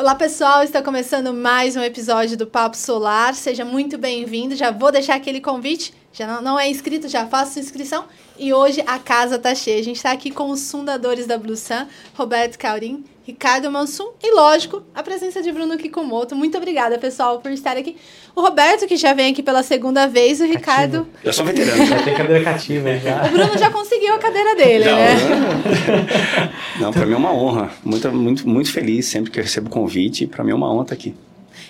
Olá, pessoal. Está começando mais um episódio do Papo Solar. Seja muito bem-vindo. Já vou deixar aquele convite. Já não, não é inscrito, já faça sua inscrição. E hoje a casa tá cheia. A gente está aqui com os fundadores da Blue Sun, Roberto Caurim, Ricardo Mansum e, lógico, a presença de Bruno Kikumoto. Muito obrigada, pessoal, por estar aqui. O Roberto, que já vem aqui pela segunda vez, o Ricardo. Eu sou veterano. Já tem cadeira cativa já. O Bruno já conseguiu a cadeira dele, não, né? Não, não para mim é uma honra. Muito, muito, muito feliz sempre que eu recebo convite. Para mim é uma honra estar aqui.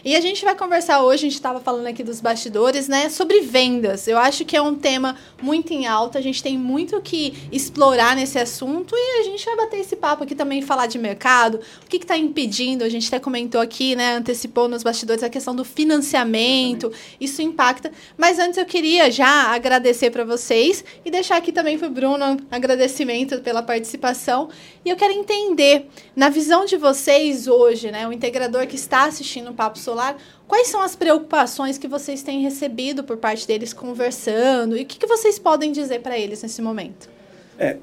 E a gente vai conversar hoje, a gente estava falando aqui dos bastidores, né, sobre vendas. Eu acho que é um tema muito em alta, a gente tem muito que explorar nesse assunto e a gente vai bater esse papo aqui também, falar de mercado, o que está impedindo, a gente até comentou aqui, né, antecipou nos bastidores a questão do financiamento, isso impacta. Mas antes eu queria já agradecer para vocês e deixar aqui também para o Bruno um agradecimento pela participação. E eu quero entender, na visão de vocês hoje, né, o integrador que está assistindo o Papo Solar, quais são as preocupações que vocês têm recebido por parte deles conversando e o que, que vocês podem dizer para eles nesse momento? É,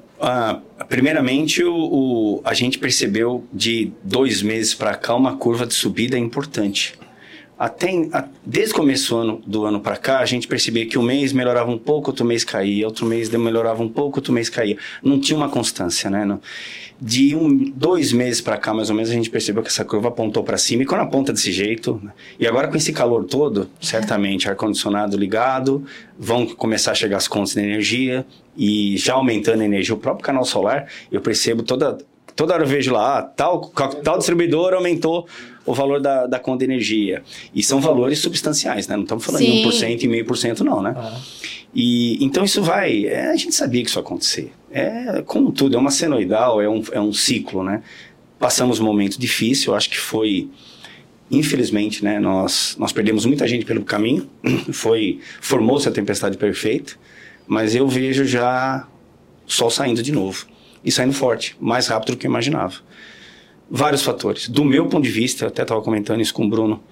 primeiramente, o, o, a gente percebeu de dois meses para cá uma curva de subida importante. Até, a, desde o começo do ano, do ano para cá, a gente percebia que um mês melhorava um pouco, outro mês caía, outro mês melhorava um pouco, outro mês caía. Não tinha uma constância, né? Não, de um, dois meses para cá, mais ou menos, a gente percebeu que essa curva apontou para cima. E quando aponta desse jeito, né? e agora com esse calor todo, certamente ar-condicionado ligado, vão começar a chegar as contas de energia e já aumentando a energia, o próprio canal solar, eu percebo toda. Toda hora eu vejo lá, ah, tal, tal distribuidor aumentou o valor da, da conta de energia. E são valores substanciais, né? Não estamos falando Sim. de 1% e meio por cento, não, né? Ah. E, então isso vai. É, a gente sabia que isso ia acontecer. É como tudo, é uma senoidal, é um, é um ciclo, né? Passamos um momento difícil, eu acho que foi. Infelizmente, né, nós, nós perdemos muita gente pelo caminho, foi formou-se a tempestade perfeita, mas eu vejo já o sol saindo de novo e saindo forte, mais rápido do que eu imaginava. Vários fatores. Do meu ponto de vista, eu até estava comentando isso com o Bruno,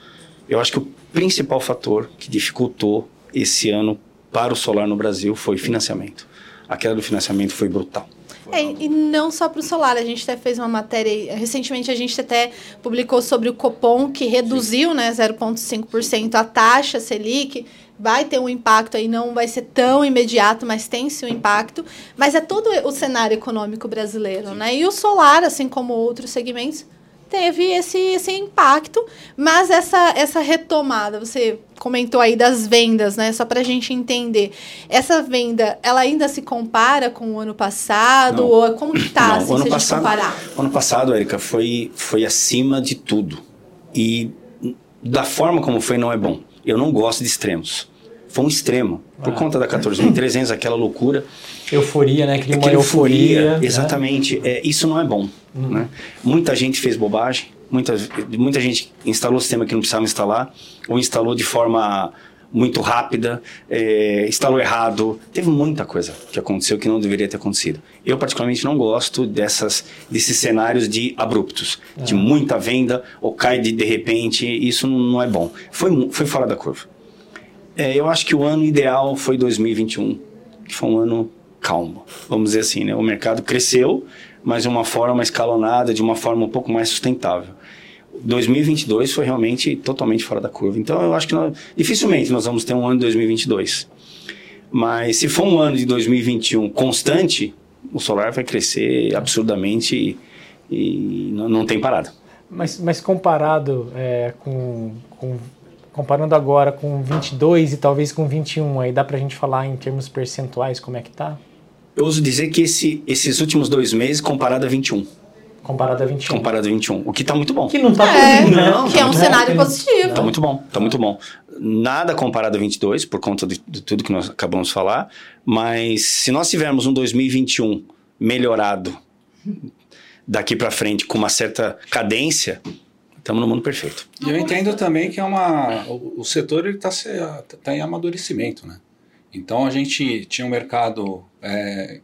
eu acho que o principal fator que dificultou esse ano para o solar no Brasil foi financiamento. A queda do financiamento foi brutal. É, e não só para o solar, a gente até fez uma matéria, recentemente a gente até publicou sobre o Copom, que reduziu né, 0,5% a taxa Selic, vai ter um impacto aí, não vai ser tão imediato, mas tem sim um impacto, mas é todo o cenário econômico brasileiro, né? E o solar, assim como outros segmentos, teve esse, esse impacto, mas essa, essa retomada, você comentou aí das vendas, né? Só para a gente entender, essa venda, ela ainda se compara com o ano passado? Não. Ou como que tá, assim, ano se passado, comparar? Ano passado, Erika, foi, foi acima de tudo. E da forma como foi, não é bom. Eu não gosto de extremos. Foi um extremo. Por ah. conta da 14.300, aquela loucura. Euforia, né? Cria uma euforia. euforia né? exatamente. É, isso não é bom. Uhum. Né? Muita gente fez bobagem, muita, muita gente instalou sistema que não precisava instalar, ou instalou de forma muito rápida, é, instalou errado. Teve muita coisa que aconteceu que não deveria ter acontecido. Eu, particularmente, não gosto dessas, desses cenários de abruptos, de muita venda, ou cai de, de repente. Isso não é bom. Foi, foi fora da curva. É, eu acho que o ano ideal foi 2021, que foi um ano calmo, vamos dizer assim, né? O mercado cresceu, mas de uma forma escalonada, de uma forma um pouco mais sustentável. 2022 foi realmente totalmente fora da curva. Então eu acho que nós, dificilmente nós vamos ter um ano de 2022. Mas se for um ano de 2021 constante, o solar vai crescer absurdamente e, e não, não, tem parada. Mas, mas comparado é, com, com, comparando agora com 22 e talvez com 21, aí dá para a gente falar em termos percentuais como é que tá? Eu uso dizer que esse, esses últimos dois meses comparado a 21. Comparado a 21. Comparado a 21. O que está muito bom. Que não está é, ruim, né? Não, que tá é um cenário bom. positivo. Está muito bom, está muito bom. Nada comparado a 22, por conta de, de tudo que nós acabamos de falar. Mas se nós tivermos um 2021 melhorado daqui para frente com uma certa cadência, estamos no mundo perfeito. E eu entendo também que é uma o, o setor está tá em amadurecimento, né? Então a gente tinha um mercado é,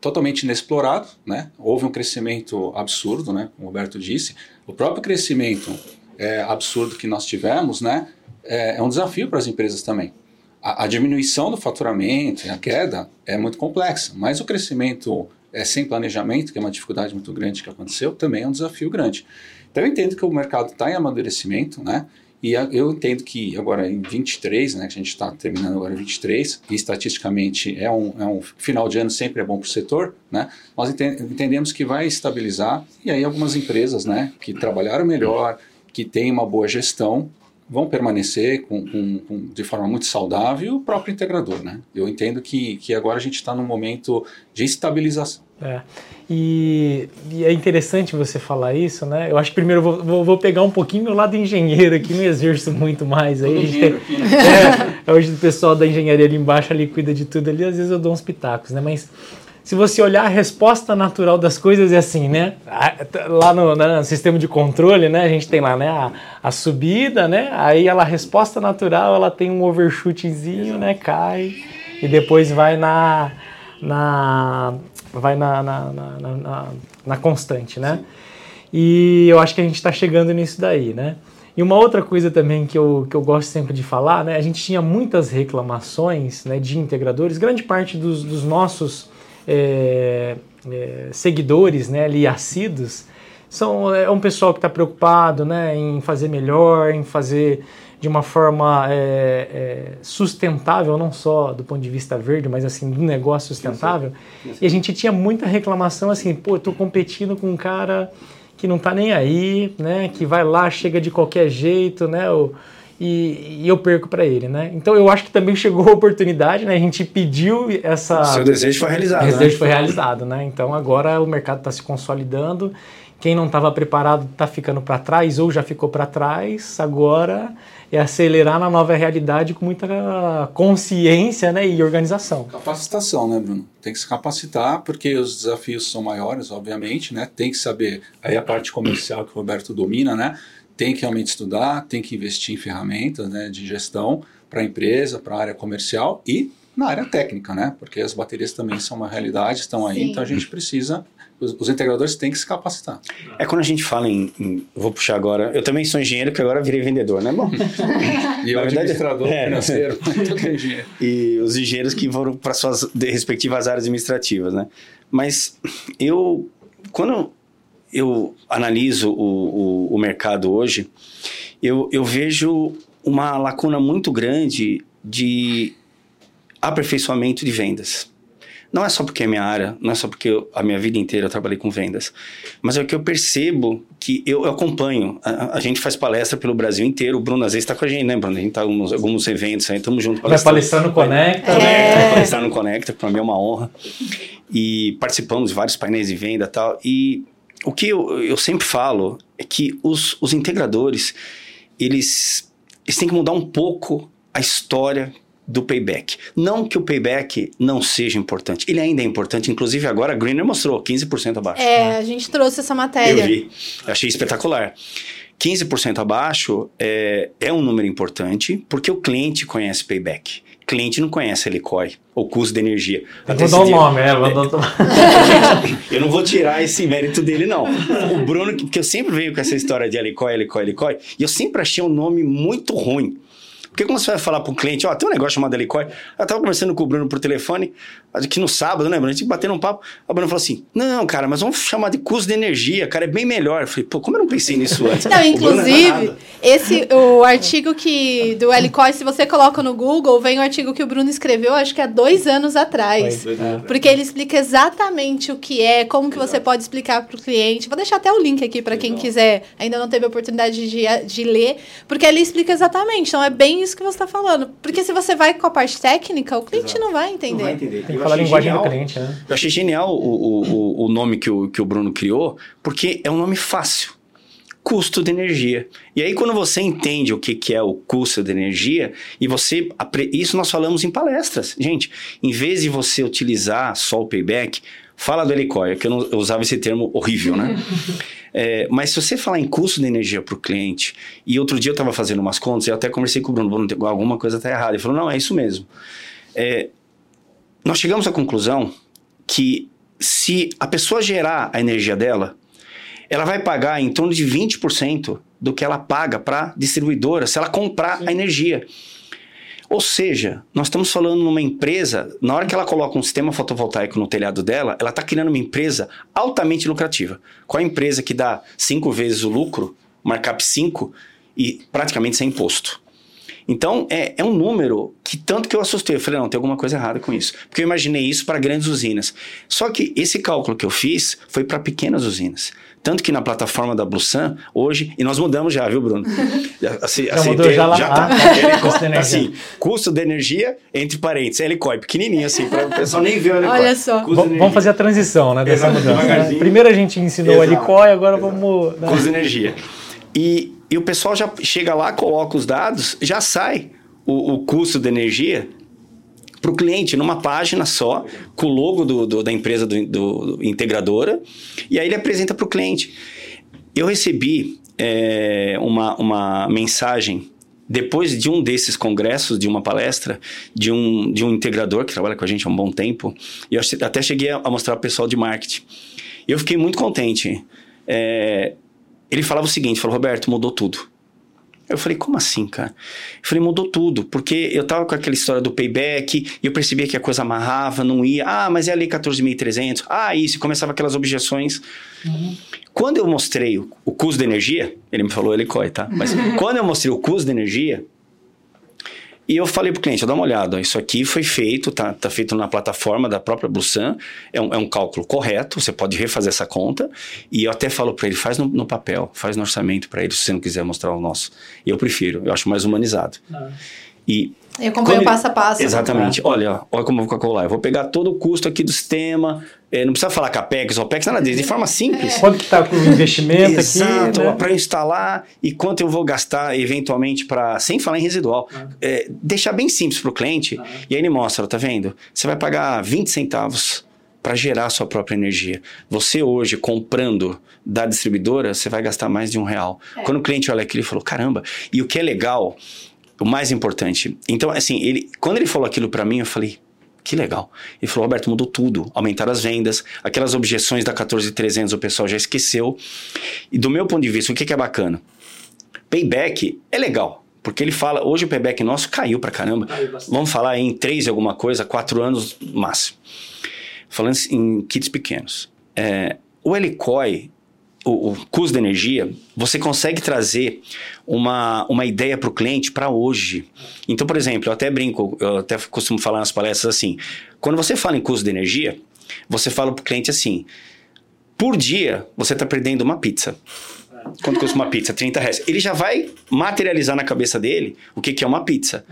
totalmente inexplorado, né? Houve um crescimento absurdo, né? Como o Roberto disse, o próprio crescimento é, absurdo que nós tivemos, né? É, é um desafio para as empresas também. A, a, diminuição do faturamento e a queda é muito complexa, mas o crescimento é, sem planejamento, que é uma dificuldade muito grande que aconteceu, também é um desafio grande. Então eu entendo que o mercado está em amadurecimento, né? E eu entendo que agora em 23, né, que a gente está terminando agora em 23, e estatisticamente é um, é um final de ano sempre é bom para o setor, né, nós entendemos que vai estabilizar e aí algumas empresas né, que trabalharam melhor, que têm uma boa gestão, vão permanecer com, com, com, de forma muito saudável o próprio integrador. Né? Eu entendo que, que agora a gente está num momento de estabilização. É. E, e, é interessante você falar isso, né? Eu acho que primeiro eu vou, vou, pegar um pouquinho meu lado engenheiro aqui, não exerço muito mais. Aí tem, né? é, hoje o pessoal da engenharia ali embaixo ali cuida de tudo ali, às vezes eu dou uns pitacos, né? Mas se você olhar a resposta natural das coisas é assim, né? Lá no, no, sistema de controle, né? A gente tem lá, né? A, a, subida, né? Aí ela, a resposta natural, ela tem um overshootzinho, né? Cai e depois vai na, na vai na, na, na, na, na constante, né? Sim. E eu acho que a gente está chegando nisso daí, né? E uma outra coisa também que eu, que eu gosto sempre de falar, né? A gente tinha muitas reclamações né, de integradores, grande parte dos, dos nossos é, é, seguidores né, ali assíduos são é um pessoal que está preocupado né, em fazer melhor, em fazer de uma forma é, é, sustentável, não só do ponto de vista verde, mas assim do negócio sustentável. E a gente tinha muita reclamação assim, pô, eu tô competindo com um cara que não tá nem aí, né, que vai lá, chega de qualquer jeito, né, o, e, e eu perco para ele, né? Então eu acho que também chegou a oportunidade, né? A gente pediu essa. Seu desejo foi realizado. O né? desejo foi realizado, né? Então agora o mercado está se consolidando. Quem não estava preparado está ficando para trás ou já ficou para trás. Agora é acelerar na nova realidade com muita consciência né, e organização. Capacitação, né, Bruno? Tem que se capacitar porque os desafios são maiores, obviamente, né? Tem que saber aí a parte comercial que o Roberto domina, né? Tem que realmente estudar, tem que investir em ferramentas né, de gestão para a empresa, para a área comercial e na área técnica, né? Porque as baterias também são uma realidade, estão aí, Sim. então a gente precisa os, os, integradores têm que se capacitar. É quando a gente fala em, em, Vou puxar agora. Eu também sou engenheiro, que agora virei vendedor, né? Bom. e eu administrador é, financeiro. e os engenheiros que foram para suas respectivas áreas administrativas, né? Mas eu. Quando eu analiso o, o, o mercado hoje, eu, eu vejo uma lacuna muito grande de aperfeiçoamento de vendas. Não é só porque é minha área, não é só porque eu, a minha vida inteira eu trabalhei com vendas, mas é que eu percebo que eu, eu acompanho. A, a, gente faz palestra pelo Brasil inteiro. O Bruno às vezes está com a gente, né, Bruno? A gente está em alguns, alguns eventos aí, estamos juntos. Vai palestrar no Conecta. Conecta, é. palestrar no Conecta, para mim é uma honra. E participamos de vários painéis de venda e tal. E o que eu, eu sempre falo é que os, os integradores, eles, eles têm que mudar um pouco a história do payback. Não que o payback não seja importante, ele ainda é importante, inclusive agora a Greener mostrou 15% abaixo. É, né? a gente trouxe essa matéria. Eu vi, achei espetacular. 15% abaixo é, é um número importante porque o cliente conhece payback cliente não conhece a Helicói, ou custo de energia. Eu vou dar o nome, é, vou dar Eu não vou tirar esse mérito dele, não. O Bruno, porque eu sempre venho com essa história de Helicói, Helicói, Helicói, e eu sempre achei um nome muito ruim. Porque quando você vai falar para um cliente, ó, tem um negócio chamado Helicói, eu tava conversando com o Bruno por telefone, aqui no sábado, né, Bruno? A gente batendo um papo, a Bruno falou assim, não, cara, mas vamos chamar de custo de energia, cara, é bem melhor. Eu falei, pô, como eu não pensei nisso antes? Não, inclusive, esse, o artigo que, do Helicói, se você coloca no Google, vem o artigo que o Bruno escreveu, acho que há dois anos atrás. É. Porque ele explica exatamente o que é, como que você pode explicar para o cliente. Vou deixar até o link aqui para quem quiser, ainda não teve a oportunidade de, de ler, porque ele explica exatamente. Então, é bem isso que você está falando. Porque se você vai com a parte técnica, o cliente Exato. não vai entender. Não vai entender. Tem que falar a linguagem genial, do cliente, né? Eu achei genial o, o, o nome que o, que o Bruno criou, porque é um nome fácil. Custo de energia. E aí, quando você entende o que, que é o custo de energia, e você. Isso nós falamos em palestras. Gente, em vez de você utilizar só o payback, fala do helicóptero, que eu, não, eu usava esse termo horrível, né? É, mas se você falar em custo de energia para o cliente, e outro dia eu estava fazendo umas contas, eu até conversei com o Bruno, Bruno, alguma coisa está errada. Ele falou, não, é isso mesmo. É, nós chegamos à conclusão que se a pessoa gerar a energia dela, ela vai pagar em torno de 20% do que ela paga para distribuidora se ela comprar Sim. a energia. Ou seja, nós estamos falando numa empresa, na hora que ela coloca um sistema fotovoltaico no telhado dela, ela está criando uma empresa altamente lucrativa. Qual a empresa que dá cinco vezes o lucro, markup 5, e praticamente sem imposto? Então, é, é um número que tanto que eu assustei. Eu falei, não, tem alguma coisa errada com isso. Porque eu imaginei isso para grandes usinas. Só que esse cálculo que eu fiz foi para pequenas usinas. Tanto que na plataforma da Blusan, hoje, e nós mudamos já, viu, Bruno? Assim, já assim, mudou já lá. Já tá. Ah, custo, assim, custo de energia, entre parênteses, helicói, pequenininho assim, para o pessoal nem ver o helicói. Olha só. Vamos fazer a transição, né, dessa mudança. Né? Primeiro a gente ensinou Exato. o helicói, agora vamos... Né? Custo de energia. E, e o pessoal já chega lá, coloca os dados, já sai o, o custo de energia para o cliente numa página só, com o logo do, do da empresa do, do, integradora, e aí ele apresenta para o cliente. Eu recebi é, uma, uma mensagem depois de um desses congressos, de uma palestra, de um, de um integrador que trabalha com a gente há um bom tempo, e eu até cheguei a mostrar para o pessoal de marketing. Eu fiquei muito contente. É, ele falava o seguinte, falou, Roberto, mudou tudo. Eu falei, como assim, cara? Eu falei, mudou tudo, porque eu tava com aquela história do payback, e eu percebia que a coisa amarrava, não ia. Ah, mas é a lei 14.300. Ah, isso, e começava aquelas objeções. Uhum. Quando eu mostrei o, o custo da energia, ele me falou helicói, tá? Mas quando eu mostrei o custo da energia, e eu falei pro cliente, dá uma olhada, isso aqui foi feito, tá, tá feito na plataforma da própria Blusan, é um, é um cálculo correto, você pode refazer essa conta, e eu até falo para ele, faz no, no, papel, faz no orçamento para ele, se você não quiser mostrar o nosso. Eu prefiro, eu acho mais humanizado. Ah. E eu acompanho passo a passo. Exatamente. Olha, olha como eu vou calcular. Eu vou pegar todo o custo aqui do sistema. É, não precisa falar CAPEX, OPEX, nada disso. De forma simples. É. Quanto que está com o investimento Exato, aqui? Né? Para instalar e quanto eu vou gastar eventualmente para... Sem falar em residual. Ah. É, deixar bem simples para o cliente. Ah. E aí ele mostra, tá vendo? Você vai pagar 20 centavos para gerar a sua própria energia. Você hoje, comprando da distribuidora, você vai gastar mais de um real. É. Quando o cliente olha aquilo, ele falou, caramba. E o que é legal o mais importante. Então, assim, ele, quando ele falou aquilo para mim, eu falei, que legal. Ele falou, Roberto, mudou tudo. Aumentaram as vendas, aquelas objeções da 14300 o pessoal já esqueceu. E do meu ponto de vista, o que, que é bacana? Payback é legal. Porque ele fala, hoje o payback nosso caiu pra caramba. Caiu Vamos falar em três alguma coisa, quatro anos máximo. Falando em kits pequenos. É, o Helicói, o, o custo da energia, você consegue trazer uma, uma ideia para o cliente para hoje. Então, por exemplo, eu até brinco, eu até costumo falar nas palestras assim: quando você fala em custo de energia, você fala para o cliente assim: por dia você está perdendo uma pizza. Quanto custa uma pizza? 30 reais. Ele já vai materializar na cabeça dele o que, que é uma pizza.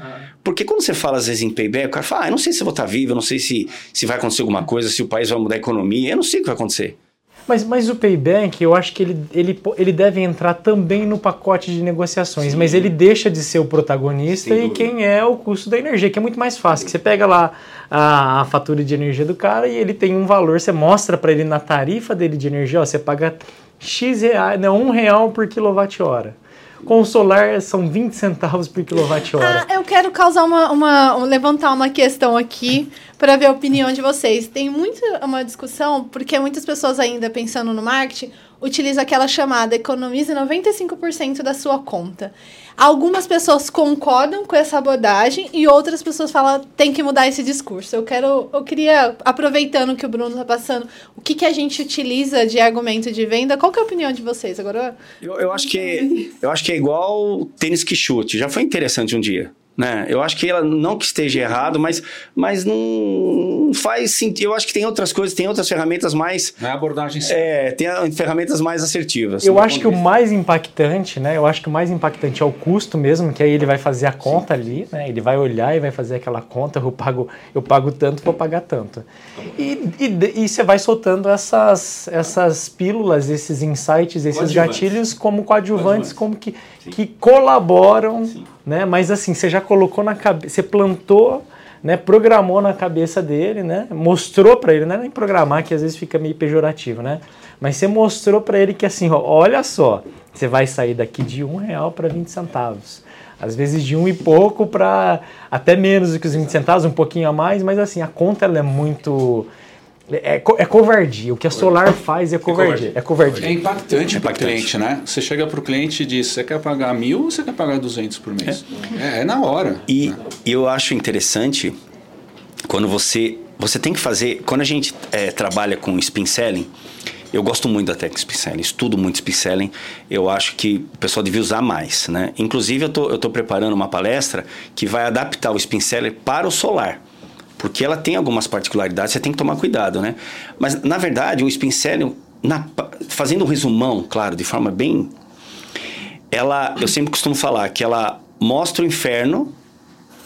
Porque quando você fala, às vezes, em payback, o cara fala, ah, eu não sei se eu vou estar tá vivo, eu não sei se, se vai acontecer alguma coisa, se o país vai mudar a economia, eu não sei o que vai acontecer. Mas, mas o payback, eu acho que ele, ele, ele deve entrar também no pacote de negociações, Sim. mas ele deixa de ser o protagonista e quem é o custo da energia, que é muito mais fácil. Que você pega lá a, a, fatura de energia do cara e ele tem um valor, você mostra para ele na tarifa dele de energia, ó, você paga X reais, não, um real por quilowatt-hora. Com o solar são 20 centavos por quilowatt-hora. Ah, eu quero causar uma, uma, levantar uma questão aqui para ver a opinião de vocês. Tem muito uma discussão, porque muitas pessoas ainda pensando no marketing utilizam aquela chamada economize 95% da sua conta. Algumas pessoas concordam com essa abordagem e outras pessoas falam tem que mudar esse discurso. Eu quero, eu queria aproveitando que o Bruno está passando, o que, que a gente utiliza de argumento de venda? Qual que é a opinião de vocês agora? Eu, eu acho que eu acho que é igual tênis que chute. Já foi interessante um dia. Né? Eu acho que ela não que esteja errado, mas, mas não faz sentido. Eu acho que tem outras coisas, tem outras ferramentas mais. Não é abordagem sim. É, tem ferramentas mais assertivas. Eu acho que o mais impactante, né? Eu acho que o mais impactante é o custo mesmo, que aí ele vai fazer a conta sim. ali, né? Ele vai olhar e vai fazer aquela conta, eu pago, eu pago tanto, vou pagar tanto. E, e, e você vai soltando essas, essas pílulas, esses insights, esses gatilhos como coadjuvantes, coadjuvantes. como que, que colaboram. Sim né? Mas assim, você já colocou na cabeça, você plantou, né? Programou na cabeça dele, né? Mostrou para ele, não é nem programar que às vezes fica meio pejorativo, né? Mas você mostrou para ele que assim, ó, olha só, você vai sair daqui de um real para 20 centavos. Às vezes de um e pouco para até menos do que os 20 centavos, um pouquinho a mais, mas assim, a conta ela é muito É, é, covardia. O que a Solar faz é covardia. É covardia. É impactante, é para o cliente, né? Você chega para o cliente e diz: você quer pagar mil ou você quer pagar 200 por mês? É, é, é na hora. E né? eu acho interessante quando você. Você tem que fazer. Quando a gente é, trabalha com spin selling, eu gosto muito da técnica spin selling, estudo muito spin selling. Eu acho que o pessoal devia usar mais, né? Inclusive, eu tô, tô preparando uma palestra que vai adaptar o spin selling para o solar porque ela tem algumas particularidades, você tem que tomar cuidado, né? Mas, na verdade, o spin selling, na, fazendo um resumão, claro, de forma bem... Ela, eu sempre costumo falar que ela mostra o inferno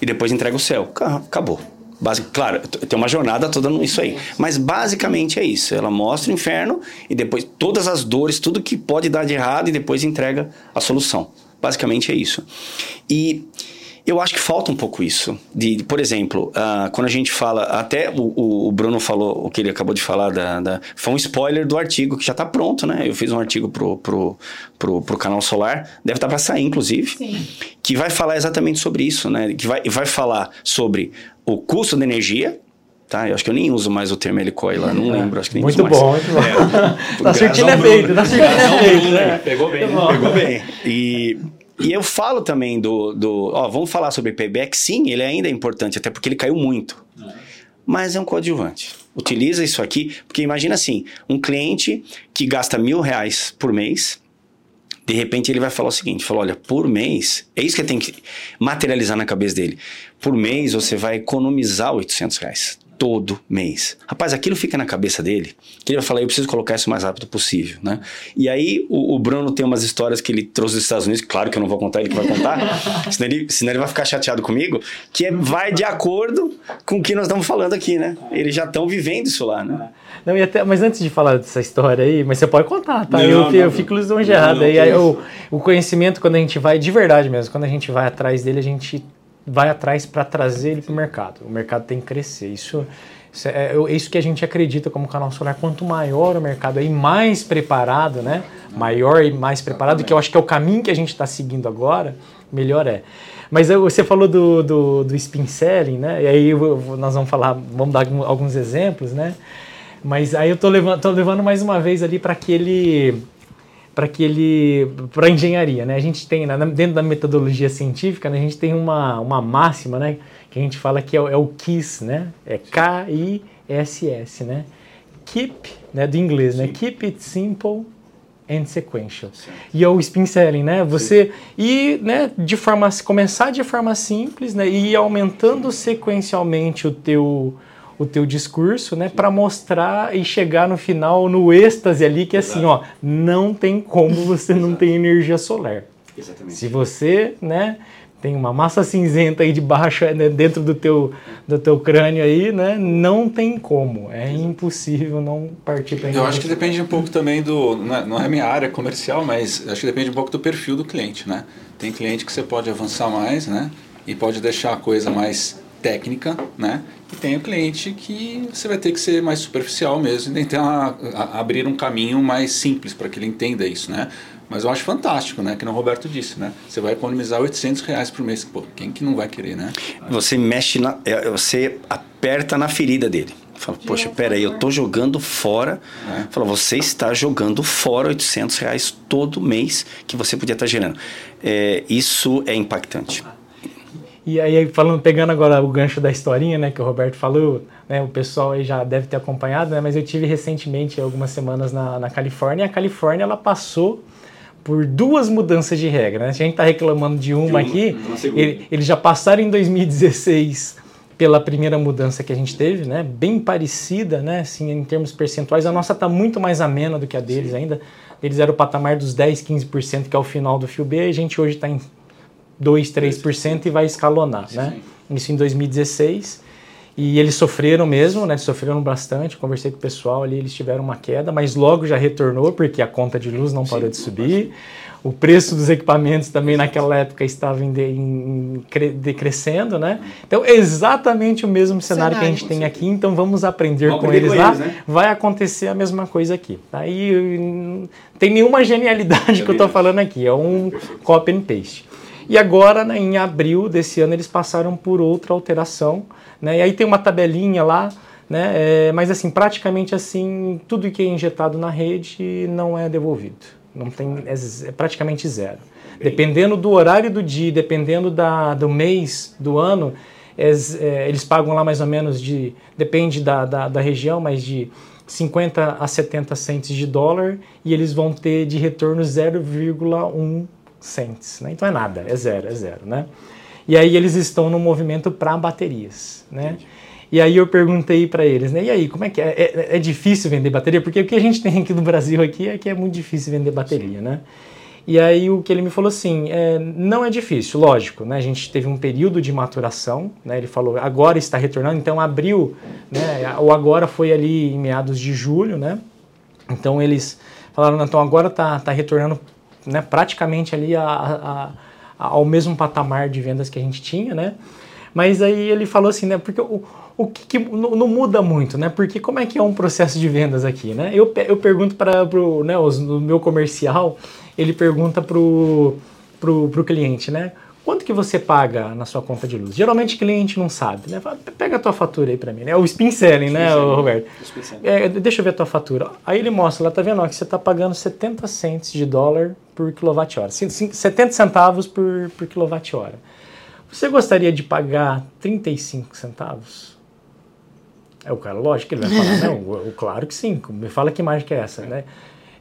e depois entrega o céu. Acabou. Claro, tem uma jornada toda nisso aí. Mas basicamente é isso. Ela mostra o inferno e depois todas as dores, tudo que pode dar de errado e depois entrega a solução. Basicamente é isso. E eu acho que falta um pouco isso. De, por exemplo, uh, quando a gente fala, até o, o, Bruno falou, o que ele acabou de falar, da, da foi um spoiler do artigo que já está pronto, né? Eu fiz um artigo pro, pro, pro, pro canal Solar, deve estar tá para sair, inclusive, Sim. que vai falar exatamente sobre isso, né? Que vai, vai falar sobre o custo da energia, tá? Eu acho que eu nem uso mais o termo helicoil lá, não lembro, acho que nem muito uso bom, mais. Muito bom, muito bom. É, surtindo é feito, tá surtindo é feito, né? Pegou bem, pegou bem. E e eu falo também do, do. Ó, vamos falar sobre payback? Sim, ele ainda é importante, até porque ele caiu muito. Mas é um coadjuvante. Utiliza isso aqui, porque imagina assim: um cliente que gasta mil reais por mês, de repente ele vai falar o seguinte: falou, olha, por mês, é isso que tem que materializar na cabeça dele. Por mês você vai economizar 800 reais todo mês. Rapaz, aquilo fica na cabeça dele, que ele vai falar, eu preciso colocar isso o mais rápido possível, né? E aí o, o, Bruno tem umas histórias que ele trouxe dos Estados Unidos, claro que eu não vou contar, ele que vai contar, senão, ele, senão ele vai ficar chateado comigo, que é, vai de acordo com o que nós estamos falando aqui, né? Eles já estão vivendo isso lá, né? Não, e até, mas antes de falar dessa história aí, mas você pode contar, tá? Não, eu, não, eu fico lisonjeado. Aí, aí o, o conhecimento, quando a gente vai, de verdade mesmo, quando a gente vai atrás dele, a gente vai atrás para trazer ele para o mercado. O mercado tem que crescer. Isso, isso é, é, isso que a gente acredita como canal solar. Quanto maior o mercado aí, mais preparado, né? Maior e mais preparado, que eu acho que é o caminho que a gente está seguindo agora, melhor é. Mas você falou do, do, do spin selling, né? E aí nós vamos falar, vamos dar alguns exemplos, né? Mas aí eu tô levando, tô levando mais uma vez ali para aquele para que ele para engenharia, né? A gente tem dentro da metodologia científica, né, a gente tem uma, uma máxima, né, que a gente fala que é, é o KISS, né? É K I S S, né? Keep, né, do inglês, né? Sim. né? Keep it simple and sequential. Sim. E é o spin selling, né? Você Sim. e, né, de forma começar de forma simples, né, e ir aumentando sequencialmente o teu o teu discurso, né, para mostrar e chegar no final no êxtase ali que é assim, ó, não tem como você não ter energia solar. Exatamente. Se você, né, tem uma massa cinzenta aí debaixo, né, dentro do teu, do teu crânio aí, né? Não tem como. É impossível não partir para Eu acho que depende um pouco também do. Não é, não é minha área comercial, mas acho que depende um pouco do perfil do cliente, né? Tem cliente que você pode avançar mais, né? E pode deixar a coisa mais técnica, né? E tem o cliente que você vai ter que ser mais superficial mesmo e tentar abrir um caminho mais simples para que ele entenda isso, né? Mas eu acho fantástico, né? Que o Roberto disse, né? Você vai economizar 800 reais por mês. Pô, quem que não vai querer, né? Você mexe, na, é, você aperta na ferida dele. Fala, poxa, peraí, eu tô jogando fora. É. Fala, você está jogando fora 800 reais todo mês que você podia estar gerando. É, isso é impactante. E aí, falando, pegando agora o gancho da historinha, né, que o Roberto falou, né, o pessoal aí já deve ter acompanhado, né, mas eu tive recentemente algumas semanas na, na Califórnia, e a Califórnia ela passou por duas mudanças de regra. Né? Se a gente está reclamando de uma, de uma aqui, ele, eles já passaram em 2016 pela primeira mudança que a gente teve, né, bem parecida, né, assim, em termos percentuais, a nossa está muito mais amena do que a deles Sim. ainda. Eles eram o patamar dos 10, 15%, que é o final do fio B, e a gente hoje está em 2, 3% e vai escalonar, Sim. né? Isso em 2016. E eles sofreram mesmo, né? Sofreram bastante. Conversei com o pessoal ali, eles tiveram uma queda, mas logo já retornou porque a conta de luz não parou de subir. O preço dos equipamentos também naquela época estava em, de, em decrescendo, né? Então, é exatamente o mesmo cenário, cenário que a gente tem aqui. Então, vamos aprender vamos com, eles, com lá. né? Vai acontecer a mesma coisa aqui. Aí, não tem nenhuma genialidade que eu estou falando aqui. É um copy and paste. E agora, né, em abril desse ano, eles passaram por outra alteração. Né? E aí tem uma tabelinha lá, né? É, mas assim, praticamente assim, tudo que é injetado na rede não é devolvido. Não tem, é, é praticamente zero. Dependendo do horário do dia, dependendo da, do mês, do ano, é, é, eles pagam lá mais ou menos de, depende da, da, da região, mas de 50 a 70 centes de dólar e eles vão ter de retorno 0,1 cents. Né? Então é nada, é zero, é zero. Né? E aí eles estão no movimento para baterias. Né? E aí eu perguntei para eles, né? E aí, como é que é? é? é? difícil vender bateria? Porque o que a gente tem aqui no Brasil aqui é que é muito difícil vender bateria, Sim. né? E aí o que ele me falou assim, é, não é difícil, lógico, né? A gente teve um período de maturação, né? Ele falou, agora está retornando, então abril, né? O agora foi ali em meados de julho, né? Então eles falaram, então agora está tá retornando né, praticamente ali a, a, a, ao mesmo patamar de vendas que a gente tinha, né? Mas aí ele falou assim, né? Porque o, o que, que não, muda muito, né? Porque como é que é um processo de vendas aqui, né? Eu, eu pergunto para o né, no meu comercial, ele pergunta pro, pro, pro cliente, né? Quanto que você paga na sua conta de luz? Geralmente o cliente não sabe, né? Fala, pega a tua fatura aí para mim, né? O spin selling, né, Roberto? É, deixa eu ver a tua fatura. Aí ele mostra lá, tá vendo ó, que você tá pagando 70 cents de dólar por quilowatt-hora. 70 centavos por, por quilowatt-hora. Você gostaria de pagar 35 centavos? É o cara, lógico que ele vai falar, não, o, claro que sim. Me fala que mágica é essa, né?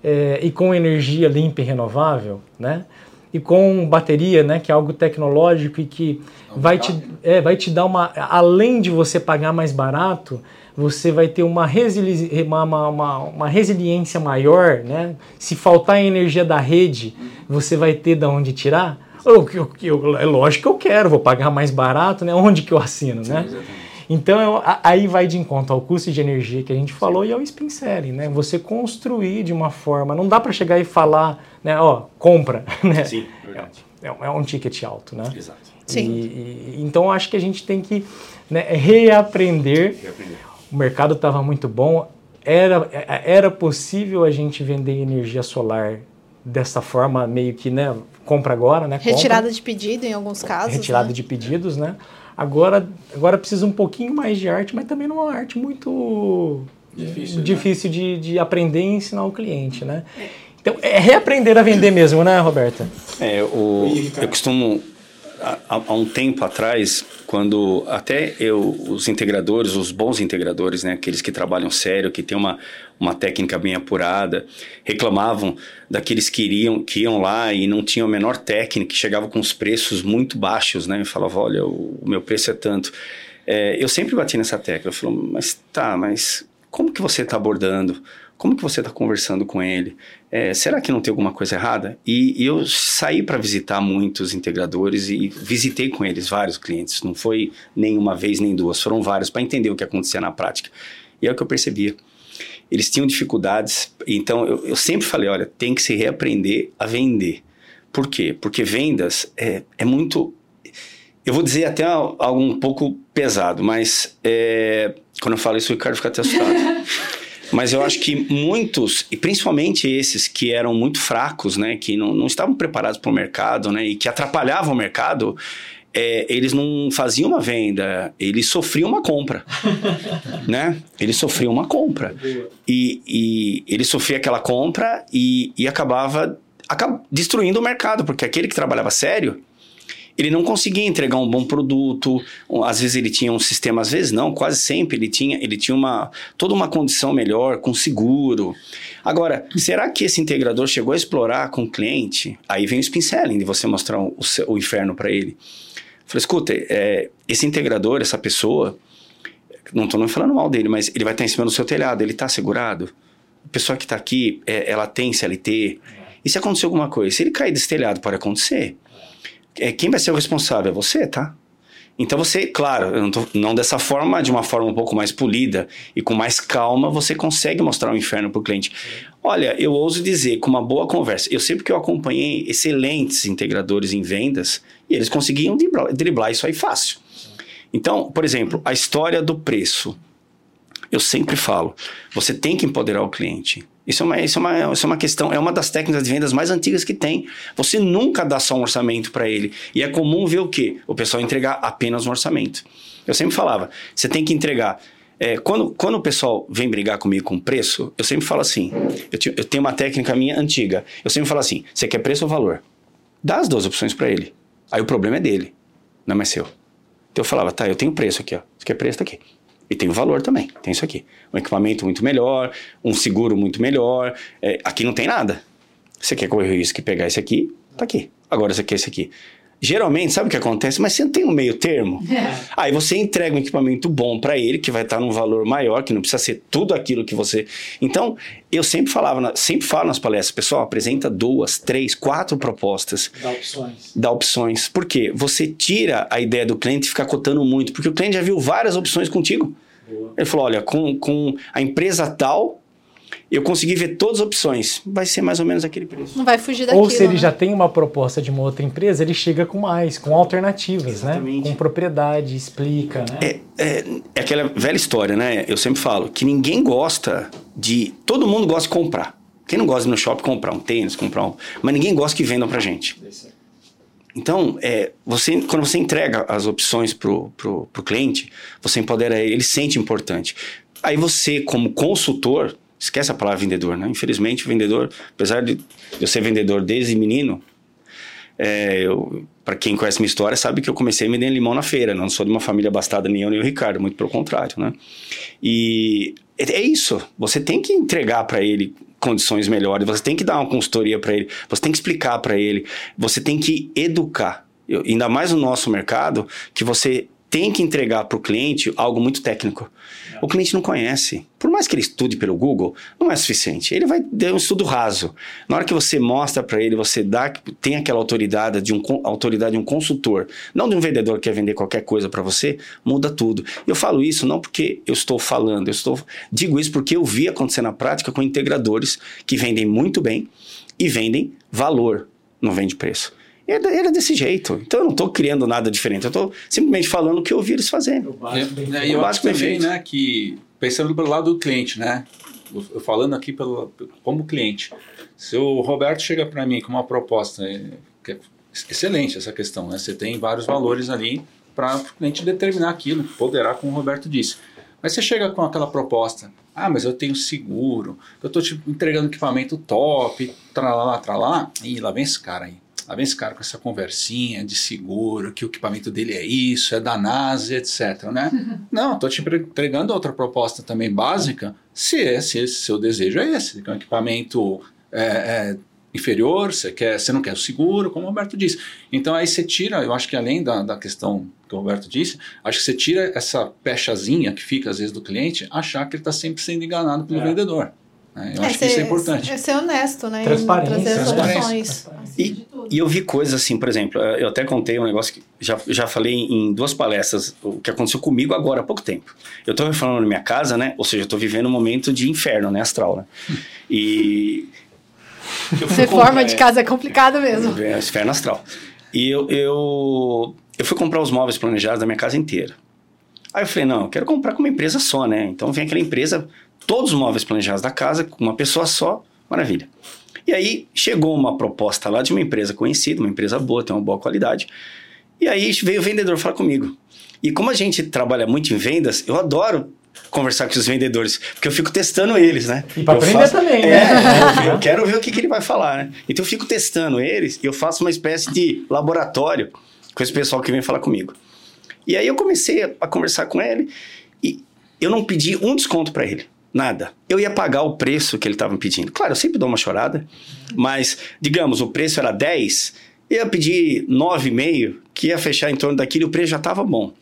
É, e com energia limpa e renovável, né? E com bateria, né? Que é algo tecnológico e que vai te, é, vai te dar uma... Além de você pagar mais barato, você vai ter uma, resili uma, uma, uma, resiliência maior, né? Se faltar a energia da rede, você vai ter de onde tirar. Eu, eu, eu, é lógico que eu quero, vou pagar mais barato, né? Onde que eu assino, né? Então eu, aí vai de encontro ao custo de energia que a gente falou Sim. e ao spin selling, né? Você construir de uma forma, não dá para chegar e falar, né? Ó, compra, né? Sim, verdade. É, é, é um ticket alto, né? Exato. Sim. E, e, então acho que a gente tem que né, reaprender. reaprender. O mercado estava muito bom, era, era possível a gente vender energia solar dessa forma meio que, né, compra agora, né? Retirada compra. de pedido em alguns casos. Retirada né? de pedidos, né? Agora, agora precisa um pouquinho mais de arte, mas também não é uma arte muito difícil, difícil né? de, de aprender e ensinar o cliente, né? Então, é reaprender a vender mesmo, né, Roberta? É, o, eu costumo há, há, um tempo atrás, quando até eu, os integradores, os bons integradores, né, aqueles que trabalham sério, que têm uma, uma técnica bem apurada, reclamavam daqueles que iriam, que iam lá e não tinham a menor técnica, que chegavam com os preços muito baixos, né, e falavam, olha, o, o meu preço é tanto. É, eu sempre bati nessa tecla, eu falo, mas tá, mas como que você está abordando? Como que você está conversando com ele? É, será que não tem alguma coisa errada? E, e eu saí para visitar muitos integradores e visitei com eles vários clientes. Não foi nem uma vez nem duas, foram vários para entender o que acontecia na prática. E é o que eu percebia. Eles tinham dificuldades, então eu, eu sempre falei: olha, tem que se reaprender a vender. Por quê? Porque vendas é, é muito. Eu vou dizer até algo um pouco pesado, mas é, quando eu falo isso, o Ricardo fica até assustado. Mas eu acho que muitos, e principalmente esses que eram muito fracos, né, que não, não estavam preparados para o mercado, né, e que atrapalhavam o mercado, é, eles não faziam uma venda, eles sofriam uma compra, né? Eles sofriam uma compra. E, e ele sofria aquela compra e, e acabava, acaba destruindo o mercado, porque aquele que trabalhava sério, ele não conseguia entregar um bom produto. Às vezes ele tinha um sistema, às vezes não, quase sempre ele tinha, ele tinha uma, toda uma condição melhor, com seguro. Agora, será que esse integrador chegou a explorar com o cliente? Aí vem o spin de você mostrar o, o inferno para ele. Falei, escuta, é, esse integrador, essa pessoa, não estou falando mal dele, mas ele vai estar em cima do seu telhado, ele está segurado? A pessoa que está aqui, é, ela tem CLT? E se acontecer alguma coisa? Se ele cair desse telhado, pode acontecer é, quem vai ser o responsável? É você, tá? Então você, claro, não, tô, não, dessa forma, de uma forma um pouco mais polida e com mais calma, você consegue mostrar o inferno para o cliente. Olha, eu ouso dizer, com uma boa conversa, eu sei porque eu acompanhei excelentes integradores em vendas e eles conseguiam driblar isso aí fácil. Então, por exemplo, a história do preço. Eu sempre falo, você tem que empoderar o cliente. Isso é, uma, isso, é uma, isso é uma questão, é uma das técnicas de vendas mais antigas que tem. Você nunca dá só um orçamento para ele. E é comum ver o quê? O pessoal entregar apenas um orçamento. Eu sempre falava, você tem que entregar É, quando, quando o pessoal vem brigar comigo com preço, eu sempre falo assim: eu, te- eu tenho uma técnica minha antiga. Eu sempre falo assim: você quer preço ou valor? Dá as duas opções para ele. Aí o problema é dele, não é mais seu. Então eu falava: tá, eu tenho preço aqui, ó. Você quer preço? Tá aqui. E tem o valor também, tem isso aqui. Um equipamento muito melhor, um seguro muito melhor. É, aqui não tem nada. Você quer correr o risco de pegar esse aqui? Tá aqui. Agora você quer esse aqui. Geralmente, sabe o que acontece? Mas você não tem um meio termo. Aí você entrega um equipamento bom para ele, que vai estar num valor maior, que não precisa ser tudo aquilo que você. Então, eu sempre falava, sempre falo nas palestras, pessoal, apresenta duas, três, quatro propostas Dá opções. dá opções. Por quê? Você tira a ideia do cliente ficar cotando muito, porque o cliente já viu várias opções contigo. Boa. Ele falou: olha, com, com a empresa tal, eu consegui ver todas as opções. Vai ser mais ou menos aquele preço. Não vai fugir daquilo. Ou se ele né? já tem uma proposta de uma outra empresa, ele chega com mais, com alternativas, né? Exatamente. Com propriedade, explica, né? É, é, é aquela velha história, né? Eu sempre falo que ninguém gosta de. Todo mundo gosta de comprar. Quem não gosta de ir no shopping comprar um tênis, comprar um. Mas ninguém gosta que vendam pra gente. Então, é, você, quando você entrega as opções pro, pro, pro cliente, você empodera ele, ele se sente importante. Aí você, como consultor, esquece a palavra vendedor, né? Infelizmente, o vendedor, apesar de eu ser vendedor desde menino, é, para quem conhece minha história, sabe que eu comecei vendendo limão na feira. Não sou de uma família abastada, nem eu nem o Ricardo, muito pelo contrário, né? E é é isso. Você tem que entregar para ele condições melhores, você tem que dar uma consultoria para ele, você tem que explicar para ele, você tem que educar. Eu- ainda mais no nosso mercado, que você tem que entregar para o cliente algo muito técnico. O cliente não conhece. Por mais que ele estude pelo Google, não é suficiente. Ele vai ter um estudo raso. Na hora que você mostra para ele, você dá, tem aquela autoridade de um autoridade de um consultor, não de um vendedor que quer vender qualquer coisa para você, muda tudo. Eu falo isso não porque eu estou falando, eu estou digo isso porque eu vi acontecer na prática com integradores que vendem muito bem e vendem valor, não vende preço. E Era era desse jeito. Então eu não estou criando nada diferente. Eu estou simplesmente falando o que eu vi eles fazendo. E, O e eu acho básico bem também, feito. né, que pensando pelo lado do cliente, né, eu eu falando aqui pelo, como cliente, se o Roberto chega para mim com uma proposta, é, que é excelente essa questão, né, você tem vários valores ali para o cliente determinar aquilo, poderá, como o Roberto disse. Mas você chega com aquela proposta, ah, mas eu tenho seguro, eu estou te entregando equipamento top, tralá, tralá, e lá vem esse cara aí. Lá vem esse cara com essa conversinha de seguro, que o equipamento dele é isso, é da NASA, etc, né? Não, estou te entre- entregando outra proposta também básica, se esse, esse seu desejo é esse, que é um equipamento é, é, inferior, você, quer, você não quer o seguro, como o Roberto disse. Então aí você tira, eu acho que além da, da questão que o Roberto disse, acho que você tira essa pechazinha que fica às vezes do cliente, achar que ele está sempre sendo enganado pelo É. vendedor. Né? Eu É acho que isso é ser- importante. É ser honesto, né? Transparência, transparência. soluções. E, e eu vi coisas assim, por exemplo, eu até contei um negócio que já, já falei em duas palestras, o que aconteceu comigo agora há pouco tempo. Eu estou reformando minha casa, né? Ou seja, eu estou vivendo um momento de inferno, né? Astral, né? E. Reforma de casa é complicado mesmo. É, inferno astral. E eu, eu, eu fui comprar os móveis planejados da minha casa inteira. Aí eu falei, não, eu quero comprar com uma empresa só, né? Então vem aquela empresa, todos os móveis planejados da casa, com uma pessoa só, maravilha. E aí chegou uma proposta lá de uma empresa conhecida, uma empresa boa, tem uma boa qualidade. E aí veio o vendedor falar comigo. E como a gente trabalha muito em vendas, eu adoro conversar com os vendedores, porque eu fico testando eles, né? E Eu aprender também, né? É, eu quero ver o que, que ele vai falar, né? Então eu fico testando eles e eu faço uma espécie de laboratório com esse pessoal que vem falar comigo. E aí eu comecei a, a conversar com ele e eu não pedi um desconto para ele. Nada. Eu ia pagar o preço que ele estava pedindo. Claro, eu sempre dou uma chorada, mas, digamos, o preço era 10, eu ia pedir 9,5, que ia fechar em torno daquilo e o preço já estava bom.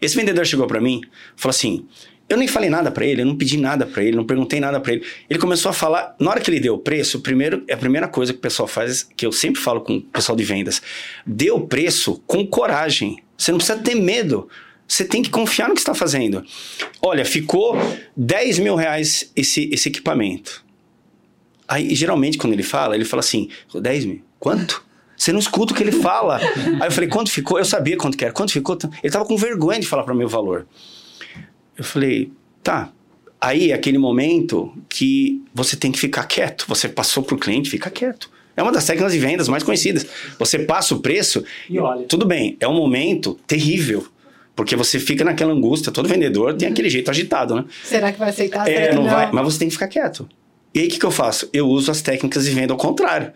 Esse vendedor chegou para mim, falou assim: eu nem falei nada para ele, eu não pedi nada para ele, não perguntei nada para ele. Ele começou a falar, na hora que ele deu o preço, primeiro, a primeira coisa que o pessoal faz, que eu sempre falo com o pessoal de vendas, dê o preço com coragem. Você não precisa ter medo. Você tem que confiar no que está fazendo. Olha, ficou 10 mil reais esse, esse equipamento. Aí, geralmente, quando ele fala, ele fala assim: 10 mil. Quanto? Você não escuta o que ele fala. Aí eu falei: quanto ficou? Eu sabia quanto que era. Quanto ficou? Ele tava com vergonha de falar para mim o valor. Eu falei: tá. Aí, aquele momento que você tem que ficar quieto. Você passou pro cliente, fica quieto. É uma das técnicas de vendas mais conhecidas. Você passa o preço. E olha. Tudo bem, é um momento terrível. Porque você fica naquela angústia, todo vendedor tem aquele jeito agitado, né? Será que vai aceitar? Será É, não não? vai, mas você tem que ficar quieto. E aí o que, que eu faço? Eu uso as técnicas de venda ao contrário,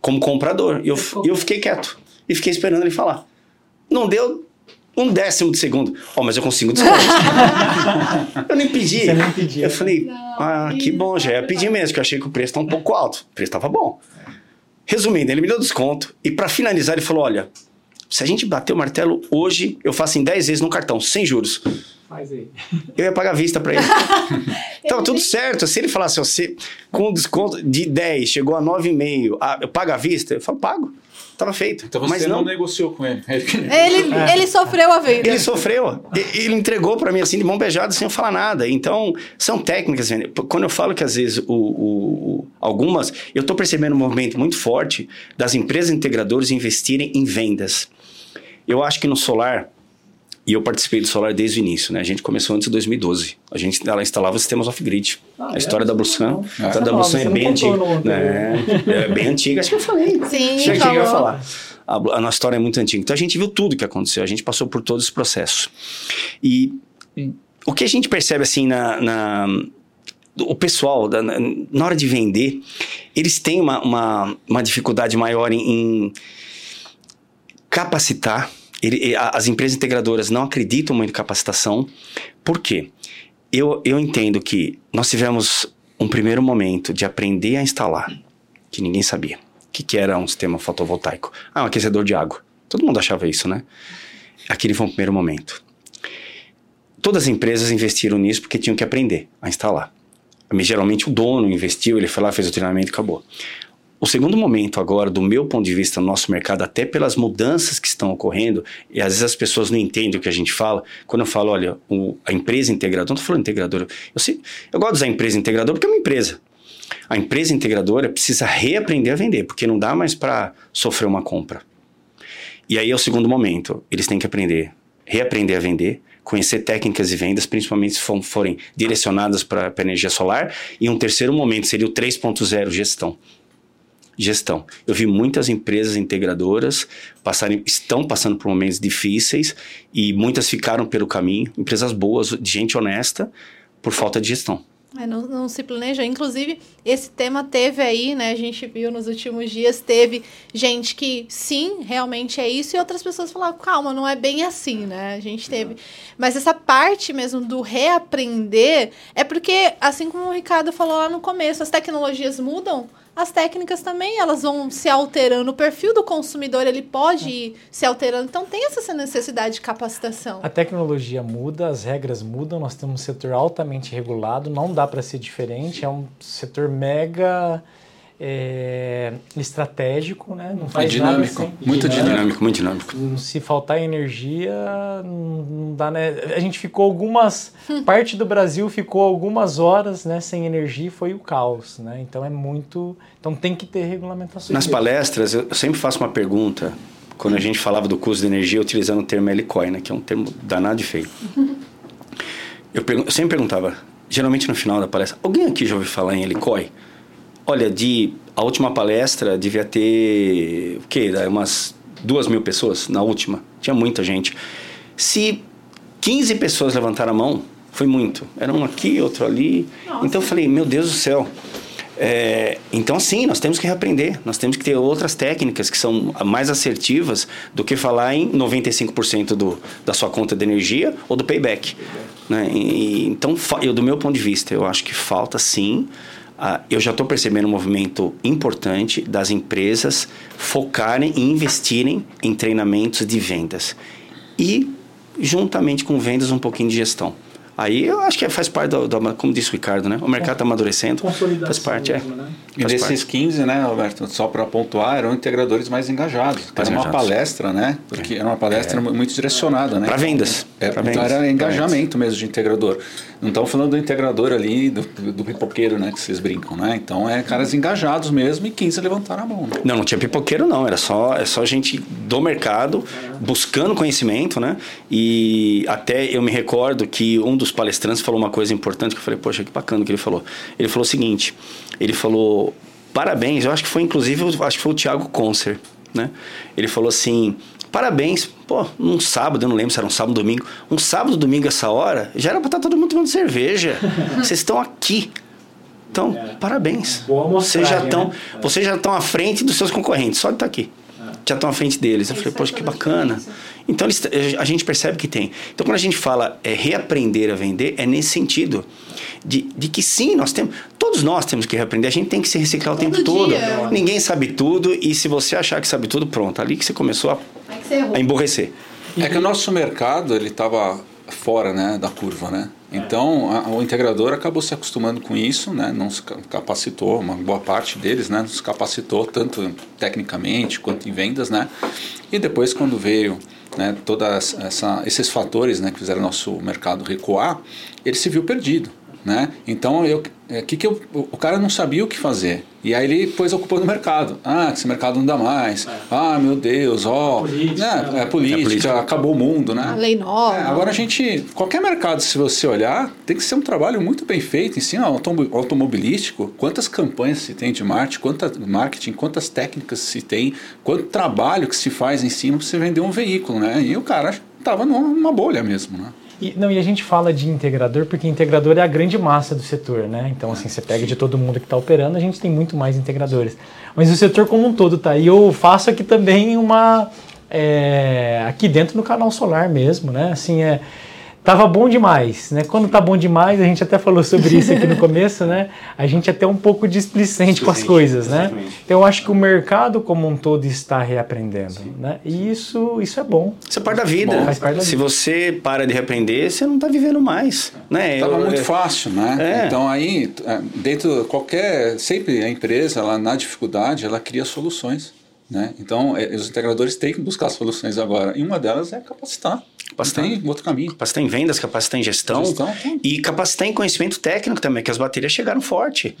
como comprador. E eu, eu fiquei quieto. E fiquei esperando ele falar. Não deu um décimo de segundo. Ó, mas eu consigo desconto. eu nem pedi. Você nem pediu. Eu falei, ah, que bom, já ia pedir mesmo, que eu achei que o preço tá um pouco alto. O preço tava bom. Resumindo, ele me deu desconto. E para finalizar, ele falou: olha, se a gente bater o martelo hoje, eu faço em 10 vezes no cartão, sem juros. Faz aí. Eu ia pagar à vista pra ele. Tava tudo certo. Se ele falasse, você, com desconto de 10, chegou a 9,5, ah, eu pago à vista, eu falo, pago. Tava feito. Então você Mas não, não, negociou com ele. Ele, É. ele sofreu a venda. ele sofreu. Ele entregou pra mim assim, de mão beijada, sem eu falar nada. Então, são técnicas. Quando eu falo que às vezes o, o- o- algumas, eu tô percebendo um movimento muito forte das empresas integradoras investirem em vendas. Eu acho que no solar, e eu participei do solar desde o início, né? A gente começou antes de 2012. A gente ela instalava sistemas off-grid. Ah, a história é? da Blusan, Não. a história da Blusan você é bem antiga. outro. né? É bem antiga, acho que eu falei. Sim, Acho que eu ia falar. A, a nossa história é muito antiga. Então a gente viu tudo que aconteceu, a gente passou por todos os processos. E o que a gente percebe assim na. na- o pessoal, da- na, na hora de vender, eles têm uma, uma, uma dificuldade maior em, em capacitar. Ele- as empresas integradoras não acreditam muito em capacitação. Por quê? Eu, eu entendo que nós tivemos um primeiro momento de aprender a instalar, que ninguém sabia. O que, que era um sistema fotovoltaico? Ah, um aquecedor de água. Todo mundo achava isso, né? Aquele foi um primeiro momento. Todas as empresas investiram nisso porque tinham que aprender a instalar. Geralmente o dono investiu, ele foi lá, fez o treinamento e acabou. O segundo momento agora, do meu ponto de vista no nosso mercado, até pelas mudanças que estão ocorrendo, e às vezes as pessoas não entendem o que a gente fala, quando eu falo, olha, o- a empresa integradora, não estou falando integradora, eu, sei, eu gosto de usar empresa integradora porque é uma empresa. A empresa integradora precisa reaprender a vender, porque não dá mais para sofrer uma compra. E aí é o segundo momento, eles têm que aprender, reaprender a vender, conhecer técnicas de vendas, principalmente se for- forem direcionadas para energia solar, e um terceiro momento seria o 3.0, gestão gestão. Eu vi muitas empresas integradoras passarem, estão passando por momentos difíceis e muitas ficaram pelo caminho, empresas boas, de gente honesta, por falta de gestão. É, não, não se planeja. Inclusive, esse tema teve aí, né? A gente viu nos últimos dias, teve gente que sim, realmente é isso, e outras pessoas falaram, calma, não é bem assim, né? A gente teve. Mas essa parte mesmo do reaprender é porque, assim como o Ricardo falou lá no começo, as tecnologias mudam. As técnicas também, elas vão se alterando. O perfil do consumidor, ele pode ir se alterando. Então, tem essa necessidade de capacitação. A tecnologia muda, as regras mudam, nós temos um setor altamente regulado, não dá para ser diferente, é um setor mega é, estratégico, né? Não faz dinâmico, nada sem- muito Dinâmico, muito dinâmico. Se faltar energia, não dá, né? A gente ficou algumas. parte do Brasil ficou algumas horas né, sem energia e foi o caos, né? Então é muito. Então tem que ter regulamentações. Nas palestras, eu sempre faço uma pergunta, quando a gente falava do custo de energia, utilizando o termo LCOI, né, que é um termo danado de feio. Eu, pergun- eu sempre perguntava, geralmente no final da palestra, alguém aqui já ouviu falar em LCOI? Olha, de a última palestra devia ter o quê? Umas duas mil pessoas na última. Tinha muita gente. Se 15 pessoas levantaram a mão, foi muito. Era um aqui, outro ali. Então eu falei, meu Deus do céu. É, então, sim, nós temos que reaprender. Nós temos que ter outras técnicas que são mais assertivas do que falar em 95% do, da sua conta de energia ou do payback. Né? E- então, eu, do meu ponto de vista, eu acho que falta sim. Ah, eu já estou percebendo um movimento importante das empresas focarem e investirem em treinamentos de vendas. E, juntamente com vendas, um pouquinho de gestão. Aí eu acho que faz parte do, do- como disse o Ricardo, né? O mercado está amadurecendo. Consolidação Faz parte, é. mesmo, né? E desses 15, né, Alberto, só para pontuar, eram integradores mais engajados. Mais era uma engajados. palestra, né? Porque era uma palestra muito direcionada, né? Para vendas. É, pra então vendas. era engajamento mesmo de integrador. Não estamos falando do integrador ali, do, do pipoqueiro, né, que vocês brincam, né? Então é caras engajados mesmo e 15 levantaram a mão. Né? Não, não tinha pipoqueiro, não. Era só, é só gente do mercado buscando conhecimento, né? E até eu me recordo que um dos palestrantes falou uma coisa importante que eu falei, poxa, que bacana que ele falou. Ele falou o seguinte: ele falou, parabéns, eu acho que foi inclusive, acho que foi o Thiago Concer, né? Ele falou assim: Parabéns. Pô, um sábado, eu não lembro se era um sábado ou domingo. Um sábado, domingo, essa hora, já era pra estar todo mundo tomando cerveja. Vocês estão aqui. Então, É. parabéns. Vocês já estão né? vocês já estão à frente dos seus concorrentes, só de estar aqui. Já estão à frente deles. Eu Isso falei, poxa, que bacana. Então eles- a gente percebe que tem. Então quando a gente fala é, reaprender a vender, é nesse sentido. De, de que sim, nós temos. Todos nós temos que reaprender, a gente tem que se reciclar o Todo tempo todo. dia. Ninguém sabe tudo, e se você achar que sabe tudo, pronto, ali que você começou a, É que você a emborrecer. É que o nosso mercado ele estava fora né, da curva, né? Então a- o integrador acabou se acostumando com isso, né? Não se ca- capacitou, uma boa parte deles, né? Não se capacitou tanto tecnicamente quanto em vendas, né? E depois quando veio né, essa, esses fatores, né, que fizeram nosso mercado recuar, ele se viu perdido. Né? Então eu, é, que que eu, o cara não sabia o que fazer. E aí ele pôs a culpa no mercado. Ah, esse mercado não dá mais. Ah, meu Deus, ó. Política, né? né? É política, É política. acabou o mundo, né? A lei nova. É, agora a gente, qualquer mercado, se você olhar, tem que ser um trabalho muito bem feito em cima automo- automobilístico. Quantas campanhas se tem de marketing, quanta marketing, quantas técnicas se tem, quanto trabalho que se faz em cima para você vender um veículo, né? E o cara tava numa, numa bolha mesmo, né? E, não, e a gente fala de integrador porque integrador é a grande massa do setor, né? Então, assim, você pega de todo mundo que está operando, a gente tem muito mais integradores. Mas o setor como um todo tá. E eu faço aqui também uma. é, aqui dentro no canal solar mesmo, né? Assim, é. Tava bom demais, né? Quando tá bom demais, a gente até falou sobre isso aqui no começo, né? A gente é até um pouco displicente com as coisas, né? Então eu acho que o mercado como um todo está reaprendendo, né? E isso, isso é bom. Isso é parte da vida. Bom, faz parte da Se vida. você para de reaprender, você não está vivendo mais. Né? Tava Eu- muito eu- fácil, né? É. Então aí, é, dentro qualquer, sempre a empresa, ela na dificuldade, ela cria soluções, né? Então é, os integradores têm que buscar soluções agora. E uma delas é capacitar. Capacitar. Tem outro caminho. Capacitar em vendas, capacitar em gestão, Gestão, e capacitar em conhecimento técnico também, que as baterias chegaram forte.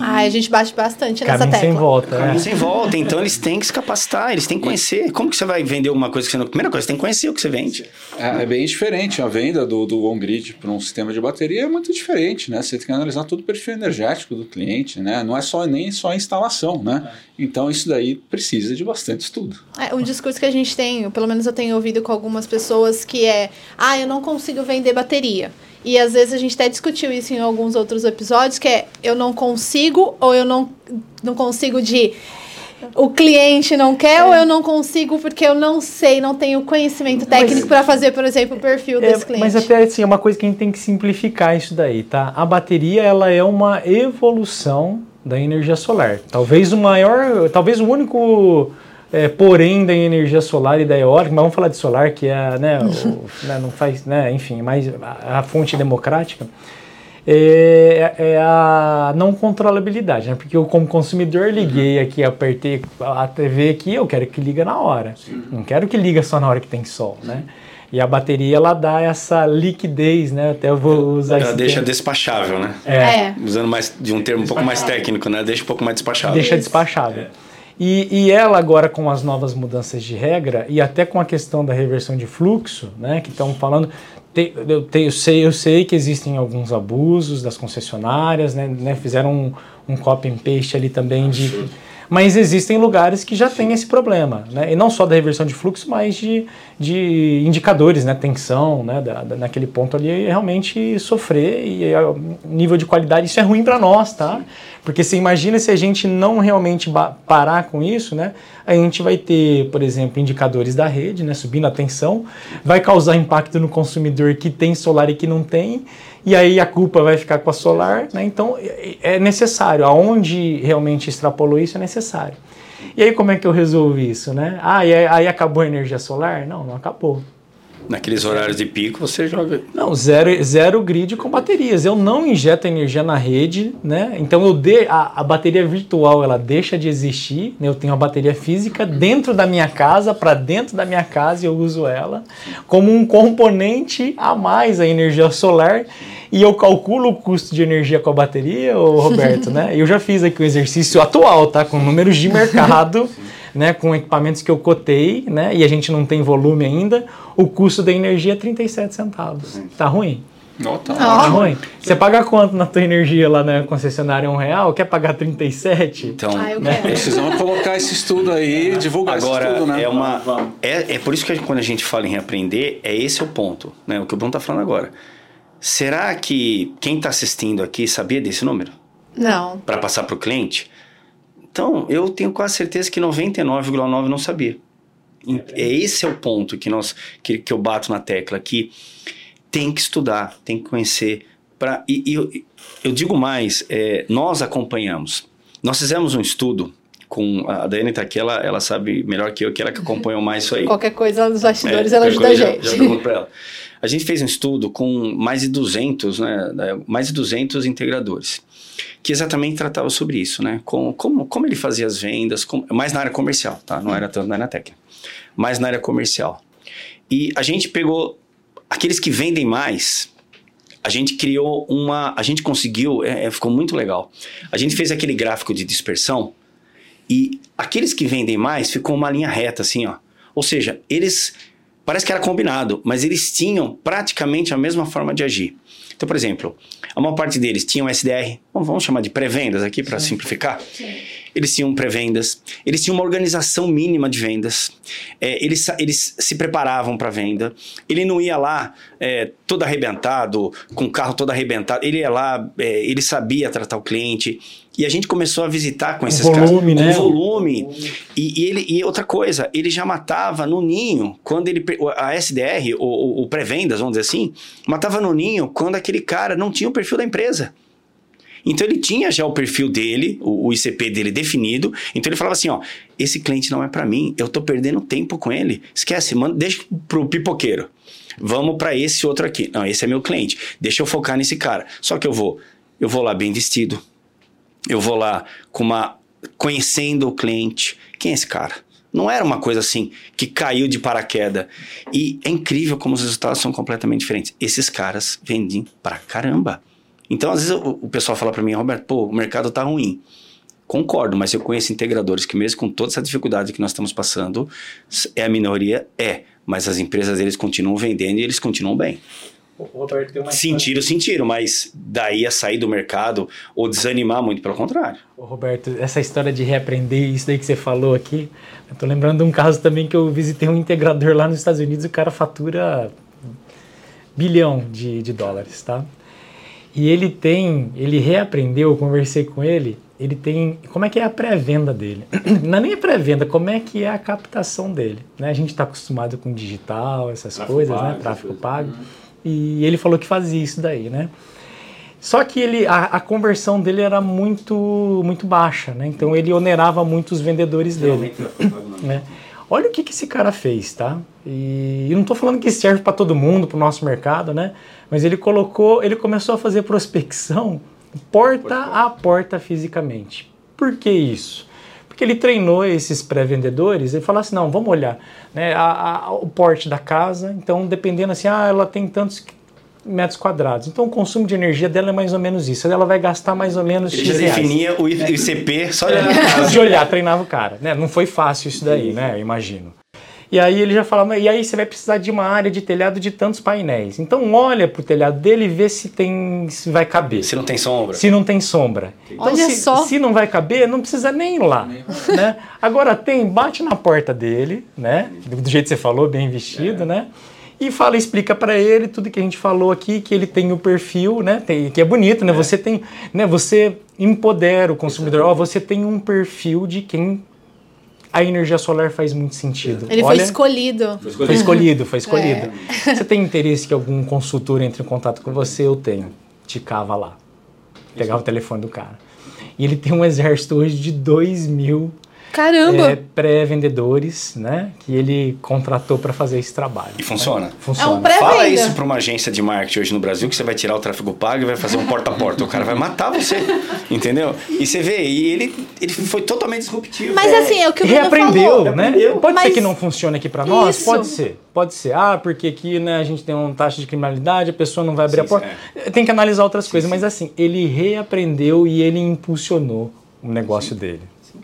Ai, a gente bate bastante nessa Caminho sem tecla. volta, né? Caminho sem volta, então eles têm que se capacitar, eles têm que conhecer. Como que você vai vender uma coisa que você não... Primeira coisa, você tem que conhecer o que você vende. É, é bem diferente. A venda do, do on-grid para um sistema de bateria é muito diferente, né? Você tem que analisar todo o perfil energético do cliente, né? Não é só nem só a instalação, né? Então isso daí precisa de bastante estudo. É, um discurso que a gente tem, pelo menos eu tenho ouvido com algumas pessoas, que é: ah, eu não consigo vender bateria. E às vezes a gente até discutiu isso em alguns outros episódios, que é eu não consigo ou eu não, não consigo de. O cliente não quer ou eu não consigo porque eu não sei, não tenho conhecimento técnico para fazer, por exemplo, o perfil É, desse cliente. mas até assim, é uma coisa que a gente tem que simplificar isso daí, tá? A bateria ela é uma evolução da energia solar. Talvez o maior, talvez o único é, porém da energia solar e da eólica, mas vamos falar de solar que é, né, o- né, não faz, né, enfim, mais a, a fonte democrática. É, é a não controlabilidade, né? Porque eu, como consumidor, liguei aqui, apertei a TV aqui, eu quero que liga na hora. Não quero que liga só na hora que tem sol, né? E a bateria, ela dá essa liquidez, né? Até eu vou usar Ela esse deixa termo. despachável, né? É. Usando mais de um termo um pouco mais técnico, né? Deixa um pouco mais despachável. Deixa despachável. E, e ela agora com as novas mudanças de regra e até com a questão da reversão de fluxo, né, que estão falando, te- eu, te- eu sei, eu sei que existem alguns abusos das concessionárias, né, né, fizeram um, um copy and paste ali também de, mas existem lugares que já tem esse problema, né, e não só da reversão de fluxo, mas de, de indicadores, né, tensão, né, da, da- naquele ponto ali realmente sofrer e o nível de qualidade isso é ruim para nós, tá? Porque você imagina se a gente não realmente parar com isso, né? A gente vai ter, por exemplo, indicadores da rede, né? Subindo a tensão, vai causar impacto no consumidor que tem solar e que não tem, e aí a culpa vai ficar com a solar, né? Então é é necessário, aonde realmente extrapolou isso é necessário. E aí como é que eu resolvi isso, né? Ah, e aí acabou a energia solar? Não, não acabou. Naqueles horários de pico, você joga. Não, zero, zero grid com baterias. Eu não injeto energia na rede, né? Então eu de, a, a bateria virtual ela deixa de existir. Né? Eu tenho a bateria física dentro da minha casa, para dentro da minha casa eu uso ela como um componente a mais a energia solar. E eu calculo o custo de energia com a bateria, ô Roberto, né? Eu já fiz aqui o exercício atual, tá? Com números de mercado. Né, com equipamentos que eu cotei, né, e a gente não tem volume ainda, o custo da energia é 37 centavos. Tá ruim? Não, tá Não. ruim. Você paga quanto na tua energia lá na concessionária? Um real? Quer pagar 37? Então, Ah, eu né? quero. Precisamos colocar esse estudo aí, divulgar Agora, esse estudo, né? é uma. É, é por isso que a gente- quando a gente fala em reaprender, é esse o ponto, né? O que o Bruno tá falando agora. Será que quem está assistindo aqui sabia desse número? Não. Para passar para o cliente? Então, eu tenho quase certeza que 99,9% não sabia. É esse é o ponto que, nós, que, que eu bato na tecla, que tem que estudar, tem que conhecer. Pra, e e eu, eu digo mais, é, nós acompanhamos. Nós fizemos um estudo com... A Daiane está aqui, ela, ela sabe melhor que eu, que ela que acompanhou mais isso aí. Qualquer coisa nos bastidores, É, ela ajuda a gente. Já, já pergunto pra ela. A gente fez um estudo com mais de 200, né, mais de 200 integradores, que exatamente tratava sobre isso, né, com, como, como ele fazia as vendas, como, mais na área comercial, tá, não era tanto na área técnica, mais na área comercial. E a gente pegou aqueles que vendem mais, a gente criou uma, a gente conseguiu, é, é, ficou muito legal. A gente fez aquele gráfico de dispersão e aqueles que vendem mais ficou uma linha reta assim, ó. Ou seja, eles parece que era combinado, mas eles tinham praticamente a mesma forma de agir. Então, por exemplo, a maior parte deles tinham SDR, vamos chamar de pré-vendas aqui para simplificar. Eles tinham pré-vendas, eles tinham uma organização mínima de vendas, é, eles, eles se preparavam para venda, ele não ia lá é, todo arrebentado, com o carro todo arrebentado, ele ia lá, é, ele sabia tratar o cliente, e a gente começou a visitar com esses volume, caras. né? Volume. E, e ele, e outra coisa, ele já matava no ninho, quando ele. A SDR, o, o, o pré-vendas, vamos dizer assim, matava no ninho quando aquele cara não tinha o perfil da empresa. Então ele tinha já o perfil dele, o, o ICP dele definido. Então ele falava assim: ó, esse cliente não é para mim, eu tô perdendo tempo com ele. Esquece, manda, deixa pro pipoqueiro. Vamos para esse outro aqui. Não, esse é meu cliente. Deixa eu focar nesse cara. Só que eu vou, eu vou lá bem vestido. Eu vou lá com uma conhecendo o cliente. Quem é esse cara? Não era uma coisa assim que caiu de paraquedas. E é incrível como os resultados são completamente diferentes. Esses caras vendem pra caramba. Então, às vezes, o, o pessoal fala pra mim, Roberto, pô, o mercado tá ruim. Concordo, mas eu conheço integradores que, mesmo com toda essa dificuldade que nós estamos passando, é a minoria? É. Mas as empresas deles continuam vendendo e eles continuam bem. O Roberto tem uma Sentiram, sentiram, mas daí a sair do mercado ou desanimar, muito pelo contrário. Ô, Roberto, essa história de reaprender, isso daí que você falou aqui, eu tô lembrando de um caso também que eu visitei um integrador lá nos Estados Unidos, o cara fatura bilhão de, de dólares, tá? E ele tem, ele reaprendeu, eu conversei com ele, ele tem, como é que é a pré-venda dele? Não é nem a pré-venda, como é que é a captação dele, né? A gente está acostumado com digital, essas Tráfego coisas, pago, né? Tráfego pago. E ele falou que fazia isso daí, né? Só que ele, a, a conversão dele era muito, muito baixa, né? Então ele onerava muito os vendedores dele. né? Olha o que, que esse cara fez, tá? E eu não estou falando que serve para todo mundo, para o nosso mercado, né? Mas ele colocou, ele começou a fazer prospecção porta a porta fisicamente. Por que isso? Porque ele treinou esses pré-vendedores e falou assim, não, vamos olhar né, a- a- o porte da casa, então dependendo assim, ah, ela tem tantos metros quadrados, então o consumo de energia dela é mais ou menos isso, ela vai gastar mais ou menos Ele já definia o ICP só olhando a casa. de olhar, treinava o cara, né? Não foi fácil isso daí, né? Imagino. E aí ele já falava, e aí você vai precisar de uma área de telhado de tantos painéis. Então olha pro telhado dele e vê se tem, se vai caber. Se não tem sombra. Se não tem sombra. Então, Olha se, só. se não vai caber, não precisa nem ir lá. Né? Agora tem, bate na porta dele, né? Do jeito que você falou, bem vestido, né? E fala, explica para ele tudo que a gente falou aqui, que ele tem o perfil, né? Tem, que é bonito, né? Você tem, né? Você empodera o consumidor. Ó, você tem um perfil de quem a energia solar faz muito sentido. Ele Olha, foi escolhido. foi escolhido, foi escolhido. É. Você tem interesse que algum consultor entre em contato com você? Eu tenho. Ticava lá. Pegava o telefone do cara. E ele tem um exército hoje de 2 mil Caramba! é, pré-vendedores, né? Que ele contratou para fazer esse trabalho. E funciona. Funciona. É um Fala isso para uma agência de marketing hoje no Brasil que você vai tirar o tráfego pago e vai fazer um porta a porta. O cara vai matar você, entendeu? E você vê, e ele, ele foi totalmente disruptivo. Mas assim, é o que o Bruno Reaprendeu, falou. né? Reaprendeu. Pode ser Mas- que não funcione aqui para nós? Isso. Pode ser. Pode ser. Ah, porque aqui né, a gente tem uma taxa de criminalidade, a pessoa não vai abrir a porta. Tem que analisar outras coisas, mas assim, ele reaprendeu e ele impulsionou o negócio dele.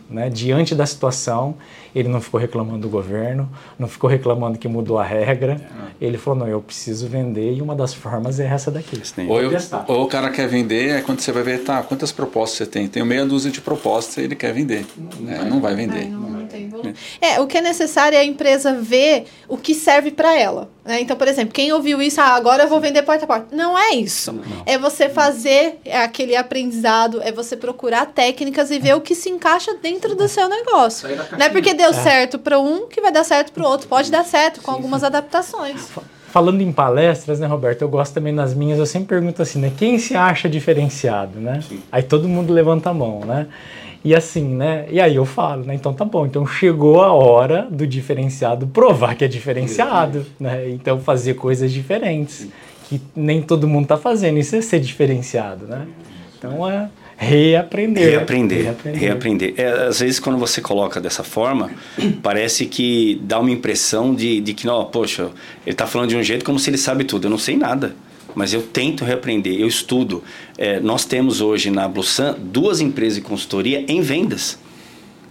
Né? Diante da situação, ele não ficou reclamando do governo, não ficou reclamando que mudou a regra. Ele falou: não, eu preciso vender e uma das formas é essa daqui. Ou, eu, ou o cara quer vender, é quando você vai ver, tá, quantas propostas você tem? Tem meia dúzia de propostas e ele quer vender. Não, é, não vai vender. não, não tem É, o que é necessário é a empresa ver o que serve para ela. Né? Então, por exemplo, quem ouviu isso, ah, agora eu vou vender porta a porta. Não é isso. Não. É você fazer aquele aprendizado, é você procurar técnicas e ver o que se encaixa dentro do seu negócio. Não é porque deu deu é. certo para um que vai dar certo para o outro. Pode dar certo com sim, algumas sim. adaptações. Falando em palestras, né, Roberto? Eu gosto também nas minhas, eu sempre pergunto assim, né? Quem se acha diferenciado, né? Sim. Aí todo mundo levanta a mão, né? E assim, né? E aí eu falo, né? Então tá bom. Então chegou a hora do diferenciado provar que é diferenciado, né? Então fazer coisas diferentes. Que nem todo mundo tá fazendo. Isso é ser diferenciado, né? Então é reaprender. Reaprender. Reaprender. reaprender. É, às vezes, quando você coloca dessa forma, parece que dá uma impressão de, de que, não, poxa, ele está falando de um jeito como se ele sabe tudo. Eu não sei nada, mas eu tento reaprender, eu estudo. É, nós temos hoje na Blusan duas empresas de consultoria em vendas.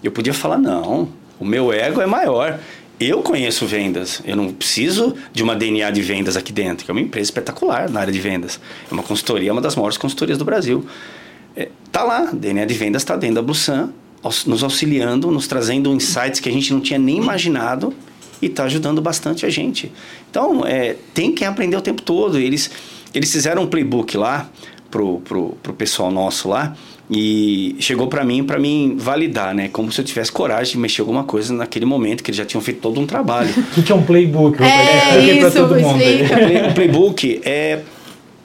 Eu podia falar, não, o meu ego é maior. Eu conheço vendas, eu não preciso de uma DNA de vendas aqui dentro, que é uma empresa espetacular na área de vendas. É uma consultoria, uma das maiores consultorias do Brasil. É, tá lá, DNA de vendas está dentro da Blusan, nos auxiliando, nos trazendo insights que a gente não tinha nem imaginado e está ajudando bastante a gente. Então, é, tem que aprender o tempo todo. Eles, eles fizeram um playbook lá pro, pro, pro pessoal nosso lá e chegou para mim para mim validar, né? Como se eu tivesse coragem de mexer alguma coisa naquele momento que eles já tinham feito todo um trabalho. O que, é um playbook? É, isso, todo mundo. O playbook é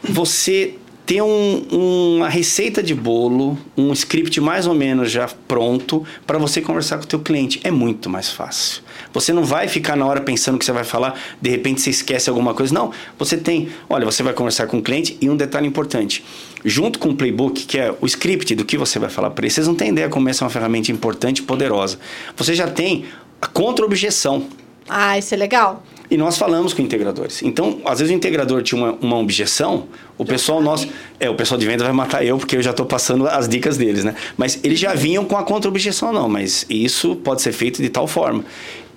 você ter um, uma receita de bolo, um script mais ou menos já pronto para você conversar com o teu cliente. É muito mais fácil. Você não vai ficar na hora pensando que você vai falar, de repente você esquece alguma coisa. Não, você tem, olha, você vai conversar com o cliente e um detalhe importante, junto com o playbook, que é o script do que você vai falar para ele, vocês não têm ideia como essa é uma ferramenta importante e poderosa. Você já tem a contra-objeção. Ah, isso é legal. E nós falamos com integradores. Então, às vezes o integrador tinha uma, uma objeção, o já pessoal nosso. É, o pessoal de venda vai matar eu, porque eu já estou passando as dicas deles, né? Mas eles já vinham com a contra-objeção, não, mas isso pode ser feito de tal forma.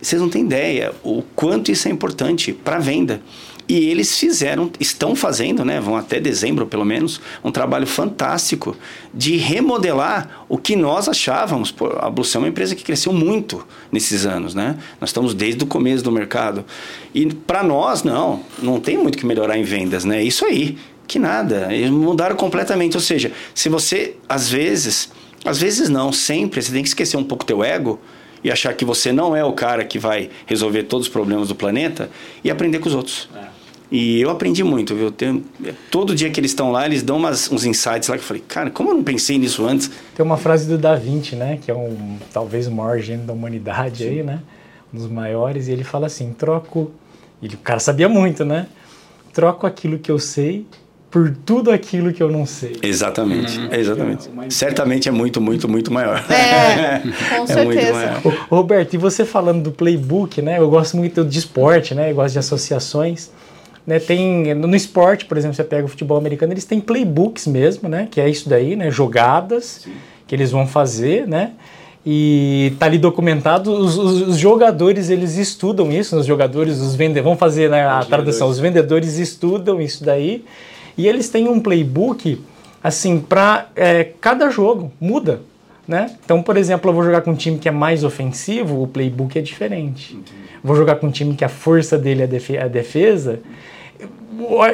Vocês não têm ideia o quanto isso é importante para a venda. E eles fizeram, estão fazendo, né, vão até dezembro pelo menos, um trabalho fantástico de remodelar o que nós achávamos. A Blução é uma empresa que cresceu muito nesses anos, né? Nós estamos desde o começo do mercado. E para nós, não, não tem muito que melhorar em vendas, né? Isso aí, que nada. Eles mudaram completamente. Ou seja, se você, às vezes, às vezes não, sempre, você tem que esquecer um pouco teu ego e achar que você não é o cara que vai resolver todos os problemas do planeta e aprender com os outros. É. E eu aprendi muito, viu? Tem, todo dia que eles estão lá, eles dão umas, uns insights lá que eu falei, cara, como eu não pensei nisso antes? Tem uma frase do Da Vinci, né? Que é um, talvez o maior gênio da humanidade Sim. aí, né? Um dos maiores. E ele fala assim, troco... E o cara sabia muito, né? Troco aquilo que eu sei por tudo aquilo que eu não sei. Exatamente, uhum. exatamente. É Certamente é muito, muito, muito maior. É, com é certeza. Roberto, e você falando do playbook, né? Eu gosto muito de esporte, né? Eu gosto de associações. Né, tem no esporte, por exemplo, você pega o futebol americano, eles têm playbooks mesmo, né? Que é isso daí, né? Jogadas Sim. que eles vão fazer, né? E tá ali documentado, os, os, os, jogadores eles estudam isso, os jogadores, os vendedores, vão fazer né, a tradução, os vendedores estudam isso daí e eles têm um playbook, assim, para é, cada jogo, muda. Né? Então, por exemplo, eu vou jogar com um time que é mais ofensivo, o playbook é diferente. Entendi. Vou jogar com um time que a força dele é a defesa.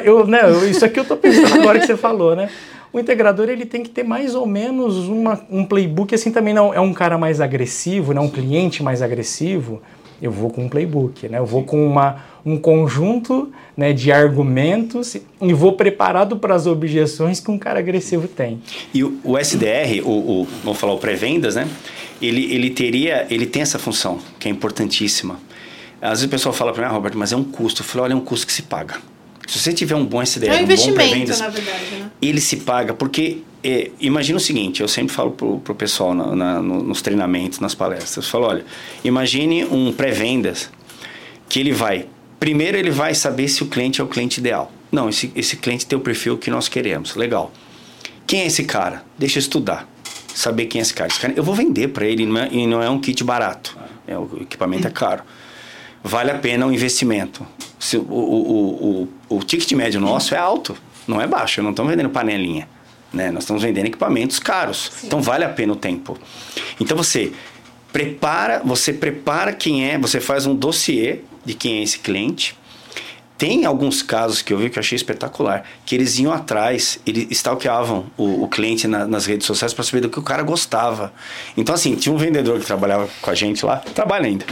Eu, né, isso aqui eu estou pensando agora que você falou, né? O integrador ele tem que ter mais ou menos uma, um playbook, assim também não é um cara mais agressivo, né? um cliente mais agressivo eu vou com um playbook, né? Eu vou com uma, um conjunto né, de argumentos e vou preparado para as objeções que um cara agressivo tem. E o, o SDR, o, o, vamos falar o pré-vendas, né? Ele, ele teria, ele tem essa função que é importantíssima. Às vezes o pessoal fala para mim, ah, Roberto, mas é um custo. Eu falo, olha, é um custo que se paga. Se você tiver um bom SDR, é um, um investimento, na verdade, né? ele se paga porque é, imagina o seguinte, eu sempre falo pro, pro pessoal na, na, nos treinamentos, nas palestras, eu falo, olha, imagine um pré-vendas que ele vai, primeiro ele vai saber se o cliente é o cliente ideal. Não, esse, esse cliente tem o perfil que nós queremos, legal. Quem é esse cara? Deixa eu estudar. saber quem é esse cara. Esse cara eu vou vender para ele não é, e não é um kit barato. É, o equipamento é caro. Vale a pena o investimento. Se, o, o, o, o ticket médio nosso é alto, não é baixo. Não estamos vendendo panelinha. Né? Nós estamos vendendo equipamentos caros. Sim. Então vale a pena o tempo. Então você prepara, você prepara quem é, você faz um dossiê de quem é esse cliente. Tem alguns casos que eu vi que eu achei espetacular, que eles iam atrás, eles stalkeavam o, o cliente na, nas redes sociais para saber do que o cara gostava. Então, assim, tinha um vendedor que trabalhava com a gente lá, trabalha ainda.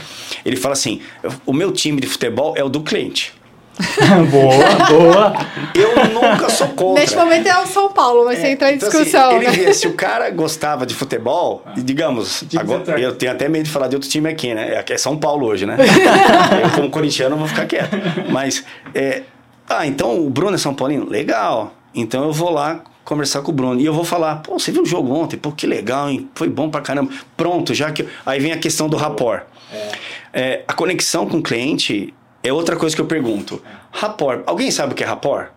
Ele fala assim: o meu time de futebol é o do cliente. boa, boa. Eu nunca sou contra. Neste momento é o São Paulo, mas é, você entra em então, assim, discussão. Assim, ele né? se o cara gostava de futebol, ah. digamos, agora, eu tenho até medo de falar de outro time aqui, né? É São Paulo hoje, né? eu, como corintiano, vou ficar quieto. Mas, é, ah, então o Bruno é São Paulino? Legal. Então eu vou lá conversar com o Bruno. E eu vou falar, pô, você viu o jogo ontem? Pô, que legal, hein? Foi bom pra caramba. Pronto, já que. Aí vem a questão do rapport. É. É, a conexão com o cliente é outra coisa que eu pergunto. Rapport. Alguém sabe o que é rapport?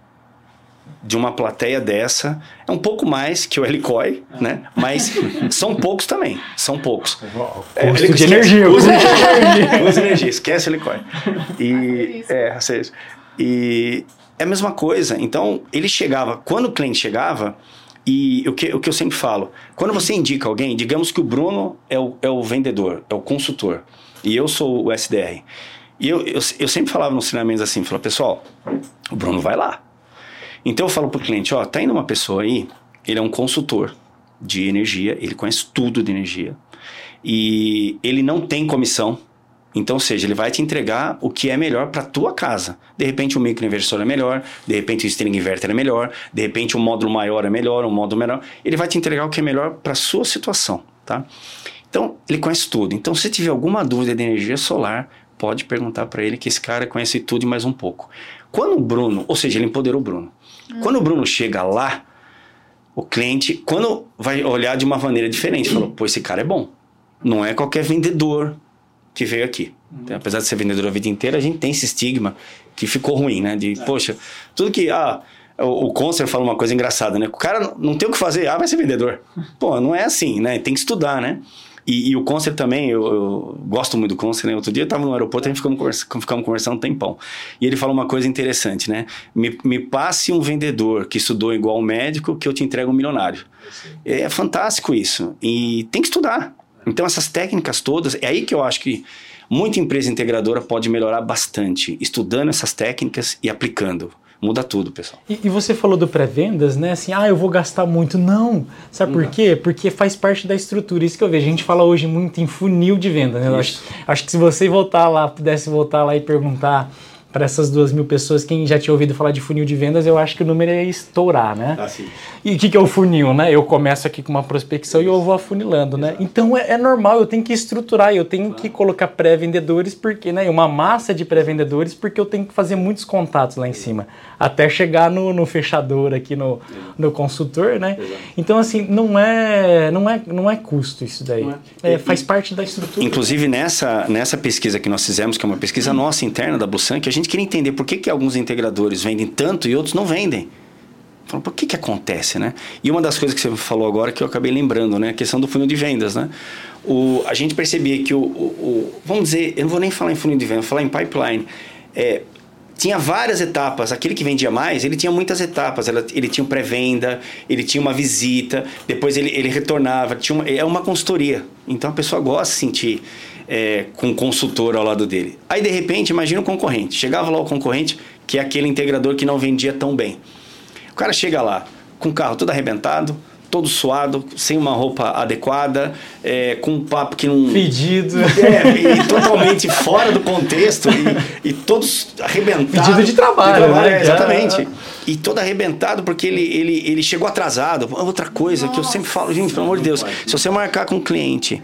De uma plateia dessa. É um pouco mais que o Helicói, né? Mas são poucos também. São poucos. É, Custo de energia. Usa energia. Usa energia. Esquece o Helicói. E, é, seja, e é a mesma coisa. Então, ele chegava... Quando o cliente chegava... E o que, o que eu sempre falo, quando você indica alguém, digamos que o Bruno é o, é o vendedor, é o consultor, e eu sou o SDR. E eu, eu, eu sempre falava nos treinamentos assim, falava, pessoal, o Bruno vai lá. Então eu falo pro cliente, ó, tá indo uma pessoa aí, ele é um consultor de energia, ele conhece tudo de energia. E ele não tem comissão. Então, ou seja, ele vai te entregar o que é melhor para tua casa. De repente o microinversor é melhor, de repente o string inverter é melhor, de repente um módulo maior é melhor, um módulo menor. Ele vai te entregar o que é melhor para sua situação, tá? Então, ele conhece tudo. Então, se tiver alguma dúvida de energia solar, pode perguntar para ele que esse cara conhece tudo e mais um pouco. Quando o Bruno, ou seja, ele empoderou o Bruno. Hum. Quando o Bruno chega lá, o cliente, quando vai olhar de uma maneira diferente, falou: pô, esse cara é bom. Não é qualquer vendedor que veio aqui. Então, apesar de ser vendedor a vida inteira, a gente tem esse estigma que ficou ruim, né? De, é. poxa, tudo que. Ah, o, o Concer fala uma coisa engraçada, né? O cara não tem o que fazer, ah, vai ser vendedor. Pô, não é assim, né? Tem que estudar, né? E, e o Concer também, eu, eu, gosto muito do Concer, né? Outro dia eu estava no aeroporto, a gente ficamos, conversa, ficamos conversando um tempão. E ele falou uma coisa interessante, né? Me, me passe um vendedor que estudou igual um médico que eu te entrego um milionário. É fantástico isso. E tem que estudar. Então essas técnicas todas, é aí que eu acho que muita empresa integradora pode melhorar bastante, estudando essas técnicas e aplicando muda tudo, pessoal. E, e você falou do pré-vendas, né? Assim, ah, eu vou gastar muito. Não. Sabe por quê? Porque faz parte da estrutura. Isso que eu vejo. A gente fala hoje muito em funil de venda, né? Acho, acho que se você voltar lá, pudesse voltar lá e perguntar para essas duas mil pessoas, quem já tinha ouvido falar de funil de vendas, eu acho que o número ia estourar, né? Ah, sim. E o que, que é o funil, né? Eu começo aqui com uma prospecção e eu vou afunilando, né? Então é, é, normal, eu tenho que estruturar, eu tenho que colocar pré-vendedores, porque, né? Uma massa de pré-vendedores, porque eu tenho que fazer muitos contatos lá em cima, até chegar no, no fechador aqui, no, no consultor, né? Então, assim, não é, não é, não é custo isso daí. É. É, faz parte da estrutura. Inclusive, nessa, nessa pesquisa que nós fizemos, que é uma pesquisa nossa interna da Busan, que a gente queria entender por que, que alguns integradores vendem tanto e outros não vendem. Por que que acontece, né? E uma das coisas que você falou agora que eu acabei lembrando, né? A questão do funil de vendas, né? O, a gente percebia que o, o, o, Vamos dizer, eu não vou nem falar em funil de vendas, vou falar em pipeline. É, tinha várias etapas. Aquele que vendia mais, ele tinha muitas etapas. Ele, ele tinha um pré-venda, ele tinha uma visita, depois ele, ele retornava. Tinha uma, é uma consultoria. Então a pessoa gosta de sentir é, com um consultor ao lado dele. Aí de repente, imagina o concorrente. Chegava lá o concorrente, que é aquele integrador que não vendia tão bem. O cara chega lá com o carro todo arrebentado, todo suado, sem uma roupa adequada, é, com um papo que não. Pedido. É, e totalmente fora do contexto, e, e todos arrebentados. Pedido de trabalho, de trabalho né? É, exatamente. E todo arrebentado porque ele, ele, ele chegou atrasado. Outra coisa Nossa. que eu sempre falo, gente, pelo amor de Deus, se você marcar com um cliente,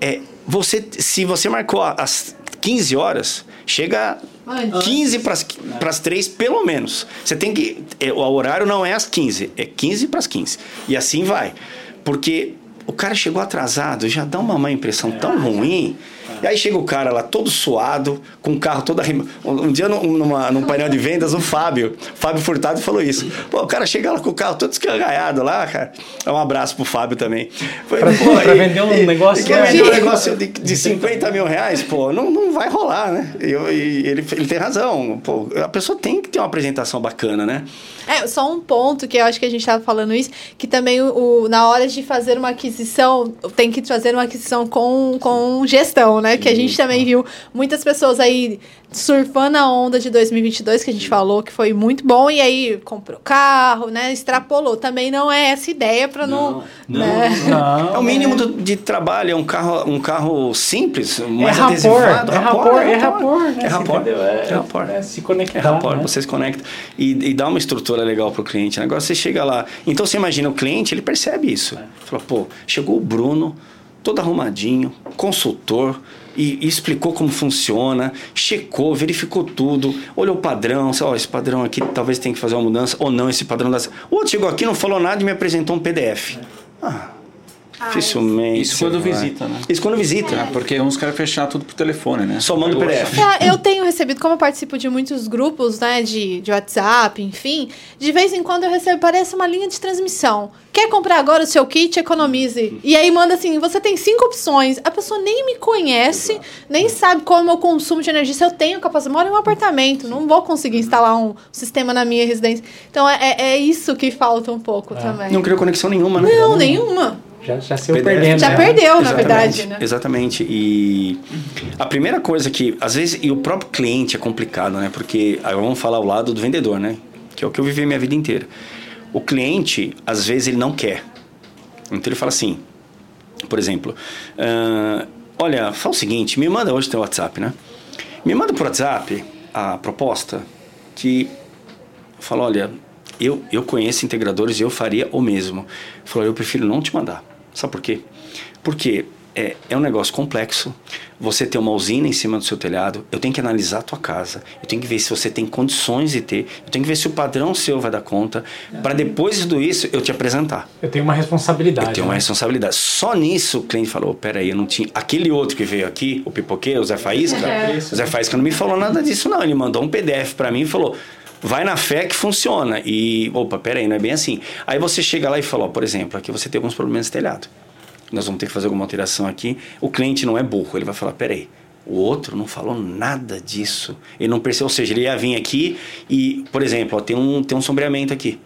é, você, se você marcou às 15 horas, chega Antes. 15 para as 3, pelo menos. Você tem que. É, o horário não é às 15, é 15 para as 15. E assim vai. Porque o cara chegou atrasado, já dá uma má impressão tão ruim E aí chega o cara lá todo suado, com o carro todo arrim... Um dia num, numa, num painel de vendas, o Fábio, Fábio Furtado falou isso. Pô, o cara chega lá com o carro todo escangalhado lá, cara. Um abraço pro Fábio também. Foi, pra, pô, pra vender um e, negócio... E quer vender um negócio de, de 50 mil reais, pô, não, não vai rolar, né? E, e ele, ele tem razão. Pô, a pessoa tem que ter uma apresentação bacana, né? É, só um ponto que eu acho que a gente estava falando isso, que também o, o, na hora de fazer uma aquisição, tem que fazer uma aquisição com, com gestão, né? Que a gente também viu muitas pessoas aí surfando a onda de 2022, que a gente falou que foi muito bom, e aí comprou carro, né? Extrapolou. Também não é essa ideia para não. Não, né? não, É o mínimo do, de trabalho, é um carro, um carro simples, é mais é adesivado. É rapor, é rapor, né? É rapor, é, é rapor. É, se conectar. É rapor, né? você se conecta e, e dá uma estrutura legal para o cliente. Agora você chega lá, então você imagina o cliente, ele percebe isso. Fala, pô, chegou o Bruno, todo arrumadinho, consultor, e, e, explicou como funciona, checou, verificou tudo, olhou o padrão, ó, oh, esse padrão aqui talvez tenha que fazer uma mudança, ou não, esse padrão das. O outro chegou aqui, não falou nada e me apresentou um PDF. Ah, Dificilmente. Isso quando vai. visita, né? Isso quando visita. É, porque uns querem fechar tudo por telefone, né? Só manda o PDF. É, eu tenho recebido, como eu participo de muitos grupos, né, de, de WhatsApp, enfim, de vez em quando eu recebo, parece uma linha de transmissão. Quer comprar agora o seu kit? Economize. E aí manda assim: você tem cinco opções. A pessoa nem me conhece, Exato. nem sabe qual é o meu consumo de energia. Se eu tenho capacidade, moro em um apartamento, não vou conseguir instalar um sistema na minha residência. Então é, é, é isso que falta um pouco é. também. Não criou conexão nenhuma, né? Não, nenhuma. Já, já se perdendo. Já né? perdeu, na verdade, né? Exatamente. E a primeira coisa que, às vezes, e o próprio cliente é complicado, né? Porque aí vamos falar o lado do vendedor, né? Que é o que eu vivi minha vida inteira. O cliente, às vezes, ele não quer. Então ele fala assim, por exemplo, uh, olha, fala o seguinte, me manda hoje teu WhatsApp, né? Me manda por WhatsApp a proposta que fala, olha, eu, eu conheço integradores e eu faria o mesmo. Falou, eu prefiro não te mandar. Sabe por quê? Porque é, é um negócio complexo. Você tem uma usina em cima do seu telhado. Eu tenho que analisar a tua casa. Eu tenho que ver se você tem condições de ter. Eu tenho que ver se o padrão seu vai dar conta. Para depois de tudo isso, eu te apresentar. Eu tenho uma responsabilidade. Eu tenho né? uma responsabilidade. Só nisso o cliente falou: peraí, eu não tinha. Aquele outro que veio aqui, o pipoqueiro, o Zé Faísca, é. o Zé Faísca não me falou nada disso, não. Ele mandou um PDF para mim e falou vai na fé que funciona. E, opa, peraí, não é bem assim. Aí você chega lá e fala, ó, por exemplo, aqui você tem alguns problemas de telhado. Nós vamos ter que fazer alguma alteração aqui. O cliente não é burro, ele vai falar, peraí, o outro não falou nada disso. Ele não percebeu, ou seja, ele ia vir aqui e, por exemplo, ó, tem, um, tem um sombreamento aqui.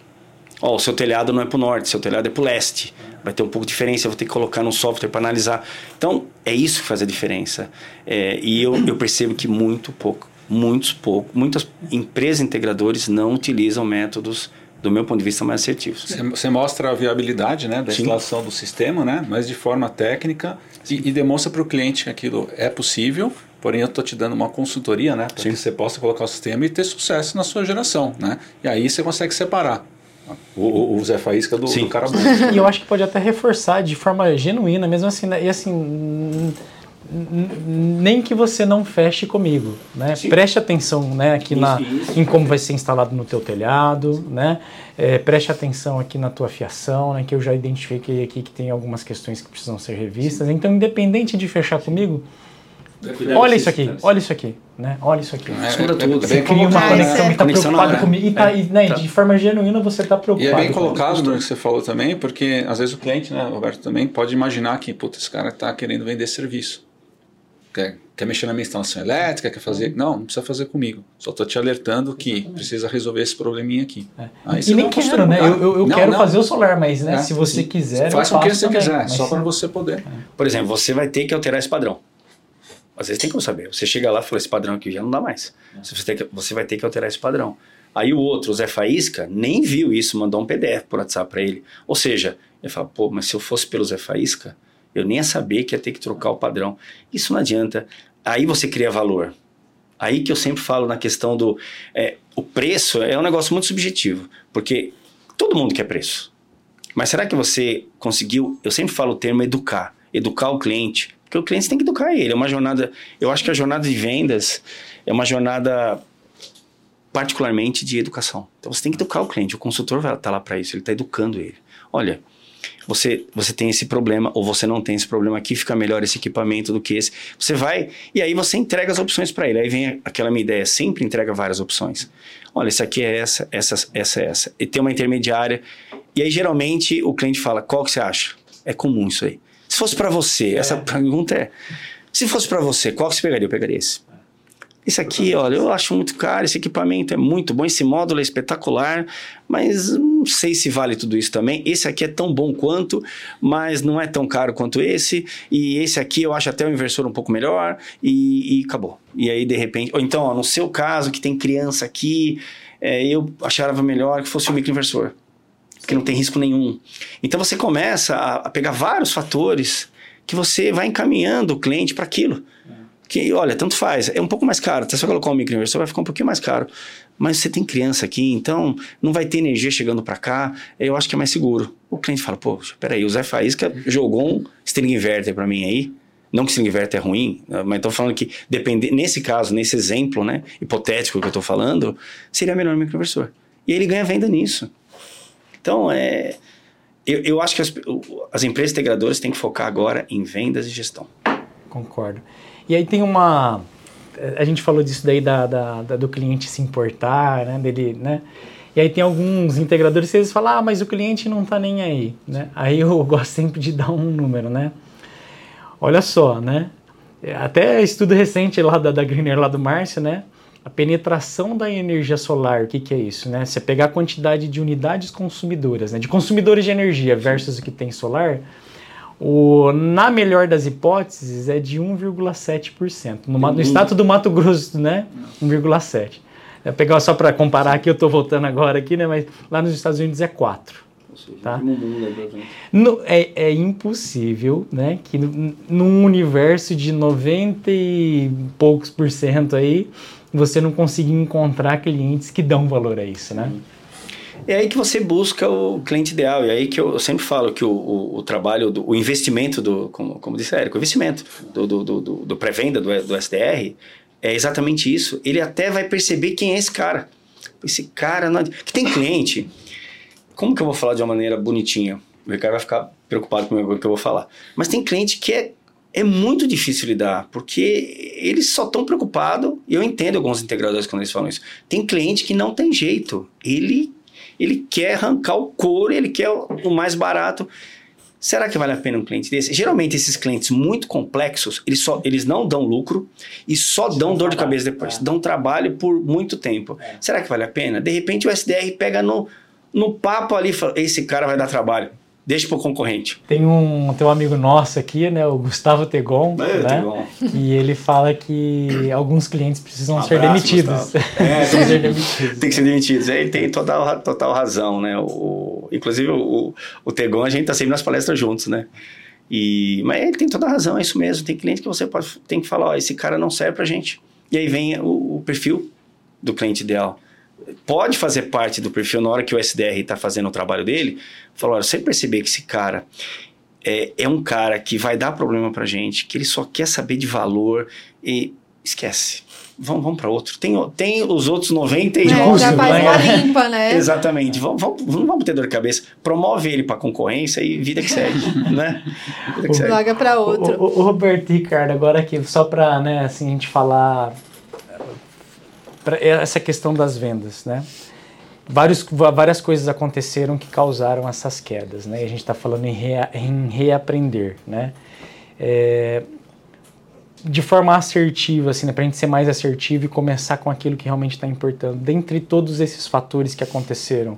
Ó, o seu telhado não é para o norte, seu telhado é para o leste. Vai ter um pouco de diferença, eu vou ter que colocar no software para analisar. Então, é isso que faz a diferença. É, e eu, eu percebo que muito pouco muitos pouco, muitas empresas integradores não utilizam métodos do meu ponto de vista mais assertivos. Você mostra a viabilidade né, da Sim. instalação do sistema, né, mas de forma técnica e, e, demonstra para o cliente que aquilo é possível. Porém, eu estou te dando uma consultoria, né, para que você possa colocar o sistema e ter sucesso na sua geração, né? E aí você consegue separar o, o Zé Faísca do, do cara bom. E eu acho que pode até reforçar de forma genuína, mesmo assim, né? e assim nem que você não feche comigo, né? Preste atenção, né, aqui isso, na, isso. em como vai ser instalado no teu telhado, né? É, preste atenção aqui na tua fiação, né, que eu já identifiquei aqui que tem algumas questões que precisam ser revistas. Então, independente de fechar comigo, olha isso aqui, olha isso aqui, né? Olha isso aqui. É, Escuta tudo. Você cria uma conexão e está preocupado é. comigo. E, tá, e né, tá. de forma genuína você está preocupado. E é bem colocado no que você falou também, porque às vezes o cliente, né, Roberto, também pode imaginar que, puta, esse cara está querendo vender serviço. Quer, quer mexer na minha instalação elétrica, quer fazer. Não, não precisa fazer comigo. Só estou te alertando que precisa resolver esse probleminha aqui. É. e nem quero, né? Eu, eu, eu não, quero não. fazer o solar, mas né, é, se você sim. quiser. Faz com o que você também, quiser, só para você poder. É. Por exemplo, você vai ter que alterar esse padrão. Às vezes tem como saber. Você chega lá e fala: esse padrão aqui já não dá mais. É. Você, que, você vai ter que alterar esse padrão. Aí o outro, o Zé Faísca, nem viu isso, mandou um PDF por WhatsApp para ele. Ou seja, ele fala: pô, mas se eu fosse pelo Zé Faísca eu nem ia saber que ia ter que trocar o padrão. Isso não adianta. Aí você cria valor. Aí que eu sempre falo na questão do. É, o preço é um negócio muito subjetivo, porque todo mundo quer preço. Mas será que você conseguiu? Eu sempre falo o termo educar educar o cliente, porque o cliente tem que educar ele. É uma jornada. Eu acho que a jornada de vendas é uma jornada particularmente de educação. Então você tem que educar o cliente. O consultor vai estar lá para isso. Ele está educando ele. Olha, você, você tem esse problema, ou você não tem esse problema aqui, fica melhor esse equipamento do que esse. Você vai, e aí você entrega as opções para ele. Aí vem aquela minha ideia, sempre entrega várias opções. Olha, esse aqui é essa, essa, essa, essa. E tem uma intermediária. E aí, geralmente, o cliente fala, qual que você acha? É comum isso aí. Se fosse para você, é. essa pergunta é, se fosse para você, qual que você pegaria? Eu pegaria esse. Esse aqui, olha, eu acho muito caro, esse equipamento é muito bom, esse módulo é espetacular, mas sei se vale tudo isso também. Esse aqui é tão bom quanto, mas não é tão caro quanto esse. E esse aqui eu acho até o inversor um pouco melhor e, e acabou. E aí, de repente, ou então, ó, no seu caso, que tem criança aqui, é, eu achava melhor que fosse o microinversor, porque não tem risco nenhum. Então você começa a, a pegar vários fatores que você vai encaminhando o cliente para aquilo que, olha, tanto faz, é um pouco mais caro. Até se você colocar um microinversor, vai ficar um pouquinho mais caro. Mas você tem criança aqui, então não vai ter energia chegando para cá, eu acho que é mais seguro. O cliente fala, poxa, peraí, o Zé Faísca jogou um string inverter para mim aí, não que string inverter é ruim, mas estou falando que depende, nesse caso, nesse exemplo, né, hipotético que eu estou falando, seria melhor o microinversor. E ele ganha venda nisso. Então, é, eu, eu acho que as, as empresas integradoras têm que focar agora em vendas e gestão. Concordo. E aí tem uma. A gente falou disso daí da, da, da, do cliente se importar, né? Dele, né? E aí tem alguns integradores que eles falam, ah, mas o cliente não tá nem aí, né? Aí eu gosto sempre de dar um número, né? Olha só, né? Até estudo recente lá da, da Greener, lá do Márcio, né? A penetração da energia solar, o que, que é isso, né? Você pegar a quantidade de unidades consumidoras, né? De consumidores de energia versus o que tem solar, o, na melhor das hipóteses, é de 1,7%. No, no estado do Mato Grosso, né? 1,7%. É pegar só para comparar aqui, eu estou voltando agora aqui, né? Mas lá nos Estados Unidos é 4%. Tá? No, é, é impossível né, que num universo de 90 e poucos por cento aí, você não consiga encontrar clientes que dão valor a isso, né? É aí que você busca o cliente ideal. E é aí que eu sempre falo que o, o, o trabalho, do, o investimento do, como, como disse Érico, o investimento do, do, do, do pré-venda, do, do SDR, é exatamente isso. Ele até vai perceber quem é esse cara. Esse cara não... que tem cliente. Como que eu vou falar de uma maneira bonitinha? O Ricardo vai ficar preocupado com o que eu vou falar. Mas tem cliente que é, é muito difícil lidar, porque eles só estão preocupados, e eu entendo alguns integradores quando eles falam isso. Tem cliente que não tem jeito. Ele ele quer arrancar o couro, ele quer o mais barato. Será que vale a pena um cliente desse? Geralmente esses clientes muito complexos, eles, só, eles não dão lucro e só dão dor de cabeça depois. É. Dão trabalho por muito tempo. É. Será que vale a pena? De repente o SDR pega no, no papo ali e fala, esse cara vai dar trabalho deixa para o concorrente. Tem um, tem um amigo nosso aqui, né, o Gustavo Tegon, é, né, Tegon. e ele fala que alguns clientes precisam um ser demitidos. É, tem, ser demitidos. tem que ser demitidos. Ele tem total, total razão, né? O, inclusive o, o Tegon, a gente está sempre nas palestras juntos, né? E, mas ele tem toda a razão, é isso mesmo. Tem cliente que você pode, tem que falar, ó, esse cara não serve para gente. E aí vem o, o perfil do cliente ideal pode fazer parte do perfil na hora que o SDR está fazendo o trabalho dele. Falou, olha, você perceber que esse cara é, é um cara que vai dar problema para gente, que ele só quer saber de valor e esquece. Vamos, vamos para outro. Tem, tem os outros 90 e é, custo, já faz uma limpa, né? Exatamente. Vamos, vamos, não vamos ter dor de cabeça. Promove ele para concorrência e vida que segue, né? Vida que segue. Joga para outro. O, o, o, Roberto Ricardo, agora aqui, só para né, assim, a gente falar essa questão das vendas, né? Vários, várias coisas aconteceram que causaram essas quedas, né? E a gente está falando em, rea, em, reaprender, né? É, de forma assertiva, assim, né? para a gente ser mais assertivo e começar com aquilo que realmente está importando. Dentre todos esses fatores que aconteceram,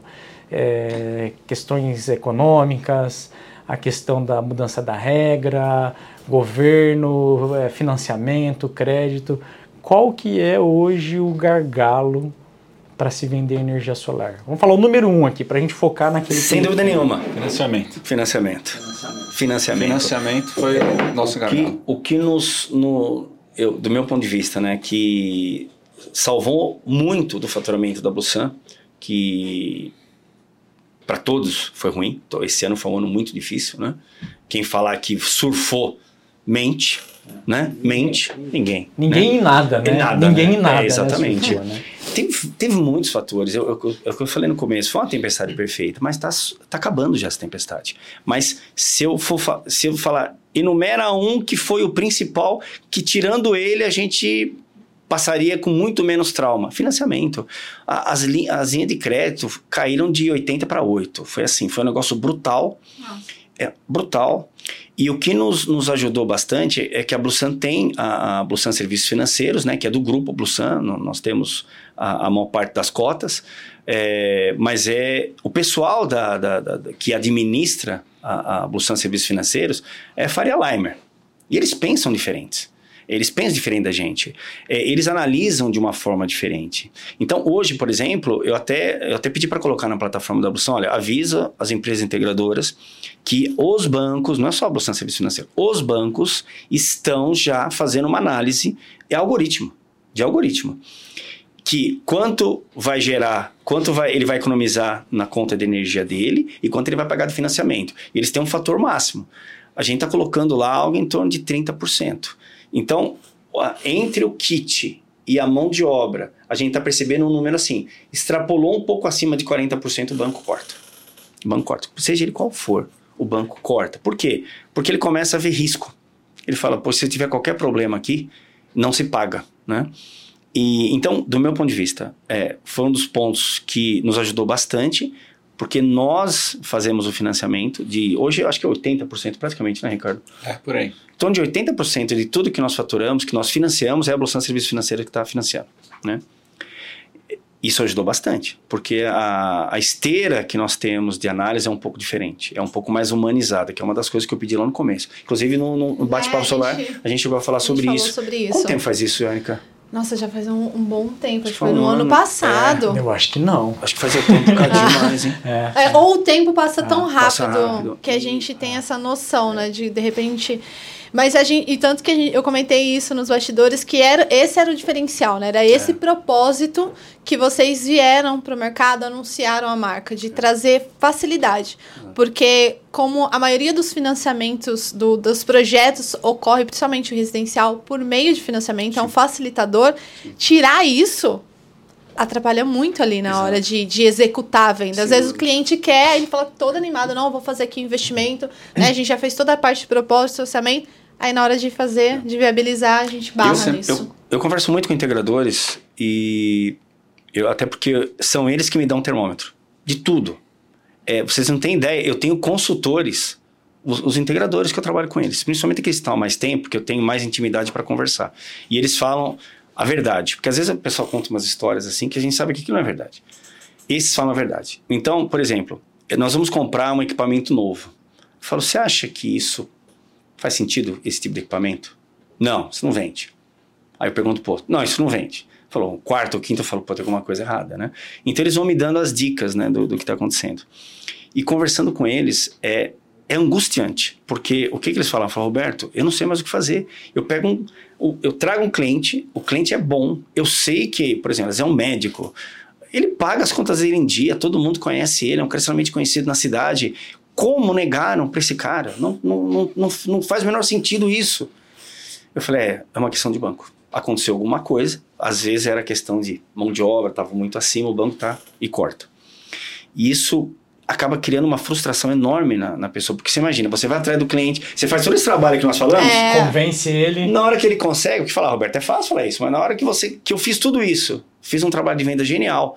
é, questões econômicas, a questão da mudança da regra, governo, é, financiamento, crédito, qual que é hoje o gargalo para se vender energia solar? Vamos falar o número um aqui, para a gente focar naquele... Sem dúvida nenhuma. Financiamento. Financiamento. Financiamento. Financiamento foi o nosso gargalo. Que, o que nos... No, eu, do meu ponto de vista, né, que salvou muito do faturamento da Busan, que para todos foi ruim. Esse ano foi um ano muito difícil, né? Quem falar que surfou mente, né? Mente, ninguém. Ninguém né? em nada, né? Em nada, ninguém né? em nada. É, exatamente. Né? Teve, teve muitos fatores. Eu, eu, é o que eu falei no começo, foi uma tempestade perfeita, mas está tá acabando já essa tempestade. Mas se eu for se eu falar, enumera um que foi o principal, que tirando ele a gente passaria com muito menos trauma. Financiamento. As, as linhas de crédito caíram de 80 para 8. Foi assim, foi um negócio brutal. Nossa. É, brutal. E o que nos, nos ajudou bastante é que a Blusan tem a, a Serviços Financeiros, né, que é do grupo Blusan, nós temos a, a maior parte das cotas, é, mas é o pessoal da, da, da, que administra a, a Serviços Financeiros é Faria Leimer. E eles pensam diferentes. Eles pensam diferente da gente. É, eles analisam de uma forma diferente. Então, hoje, por exemplo, eu até, eu até pedi para colocar na plataforma da Blusan, olha, avisa as empresas integradoras que os bancos, não é só a Blusan Serviço Financeiro, os bancos estão já fazendo uma análise, é algoritmo, de algoritmo que quanto vai gerar, quanto vai, ele vai economizar na conta de energia dele e quanto ele vai pagar de financiamento. Eles têm um fator máximo. A gente está colocando lá algo em torno de 30%. Então, entre o kit e a mão de obra, a gente está percebendo um número assim, extrapolou um pouco acima de 40%, o banco corta. O banco corta. Seja ele qual for, o banco corta. Por quê? Porque ele começa a ver risco. Ele fala, pô, se tiver qualquer problema aqui, não se paga, né? E, então, do meu ponto de vista, é, foi um dos pontos que nos ajudou bastante, porque nós fazemos o financiamento de. Hoje eu acho que é 80% praticamente, né, Ricardo? É, por aí. Então, de 80% de tudo que nós faturamos, que nós financiamos, é a Evolução Serviço Financeiro que está financiando, né? Isso ajudou bastante, porque a, a, esteira que nós temos de análise é um pouco diferente, é um pouco mais humanizada, que é uma das coisas que eu pedi lá no começo. Inclusive, no, no bate-papo é, solar, a gente chegou a falar a sobre, isso. sobre isso. Quanto tempo faz isso, Érica? Nossa, já faz um, um bom tempo. Acho que foi no ano, ano passado. É, eu acho que não. Acho que fazia tempo um bocadinho mais, hein? É. É, ou o tempo passa tão rápido, passa rápido, que a gente tem essa noção, né? De de repente mas a gente, e tanto que gente, eu comentei isso nos bastidores, que era, esse era o diferencial, né? Era esse é. propósito que vocês vieram para o mercado, anunciaram a marca, de trazer facilidade. É. Porque, como a maioria dos financiamentos do, dos projetos ocorre, principalmente o residencial, por meio de financiamento, Sim. é um facilitador, tirar isso atrapalha muito ali na Exato. hora de, de executar a venda. Às Sim. vezes o cliente quer, ele fala todo animado, não, vou fazer aqui um investimento, né? A gente já fez toda a parte de propósito, orçamento, Aí na hora de fazer, de viabilizar, a gente barra eu, nisso. Eu, eu converso muito com integradores e eu, até porque são eles que me dão um termômetro de tudo. É, vocês não têm ideia, eu tenho consultores, os, os, integradores que eu trabalho com eles, principalmente que estão há mais tempo, que eu tenho mais intimidade para conversar. E eles falam a verdade, porque às vezes o pessoal conta umas histórias assim que a gente sabe que aquilo não é verdade. Esses falam a verdade. Então, por exemplo, nós vamos comprar um equipamento novo. Eu falo, você acha que isso Faz sentido esse tipo de equipamento? Não, isso não vende. Aí eu pergunto, pô, não, isso não vende. Falou, quarto ou quinto, eu falo, pô, tem alguma coisa errada, né? Então eles vão me dando as dicas, né, do, do que está acontecendo. E conversando com eles, é, é angustiante, porque o que, que eles falam? Falam, Roberto, eu não sei mais o que fazer. Eu pego um, eu trago um cliente, o cliente é bom, eu sei que, por exemplo, é um médico, ele paga as contas dele em dia, todo mundo conhece ele, é um cara conhecido na cidade. Como negaram para esse cara? Não, não, não, não, não faz o menor sentido isso. Eu falei, é, é uma questão de banco. Aconteceu alguma coisa, às vezes era questão de mão de obra, estava muito acima, o banco tá e corta. E isso acaba criando uma frustração enorme na, na, pessoa. Porque você imagina, você vai atrás do cliente, você faz todo esse trabalho que nós falamos. É. Convence ele. Na hora que ele consegue, o que falar, Roberto, é fácil falar isso, mas na hora que você que eu fiz tudo isso, fiz um trabalho de venda genial,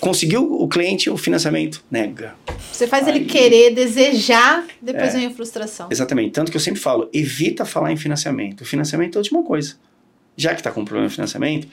conseguiu o cliente o financiamento, nega. Você faz Aí, ele querer, desejar, depois é, vem a frustração. Exatamente. Tanto que eu sempre falo, evita falar em financiamento. O financiamento é a última coisa. Já que está com problema de financiamento,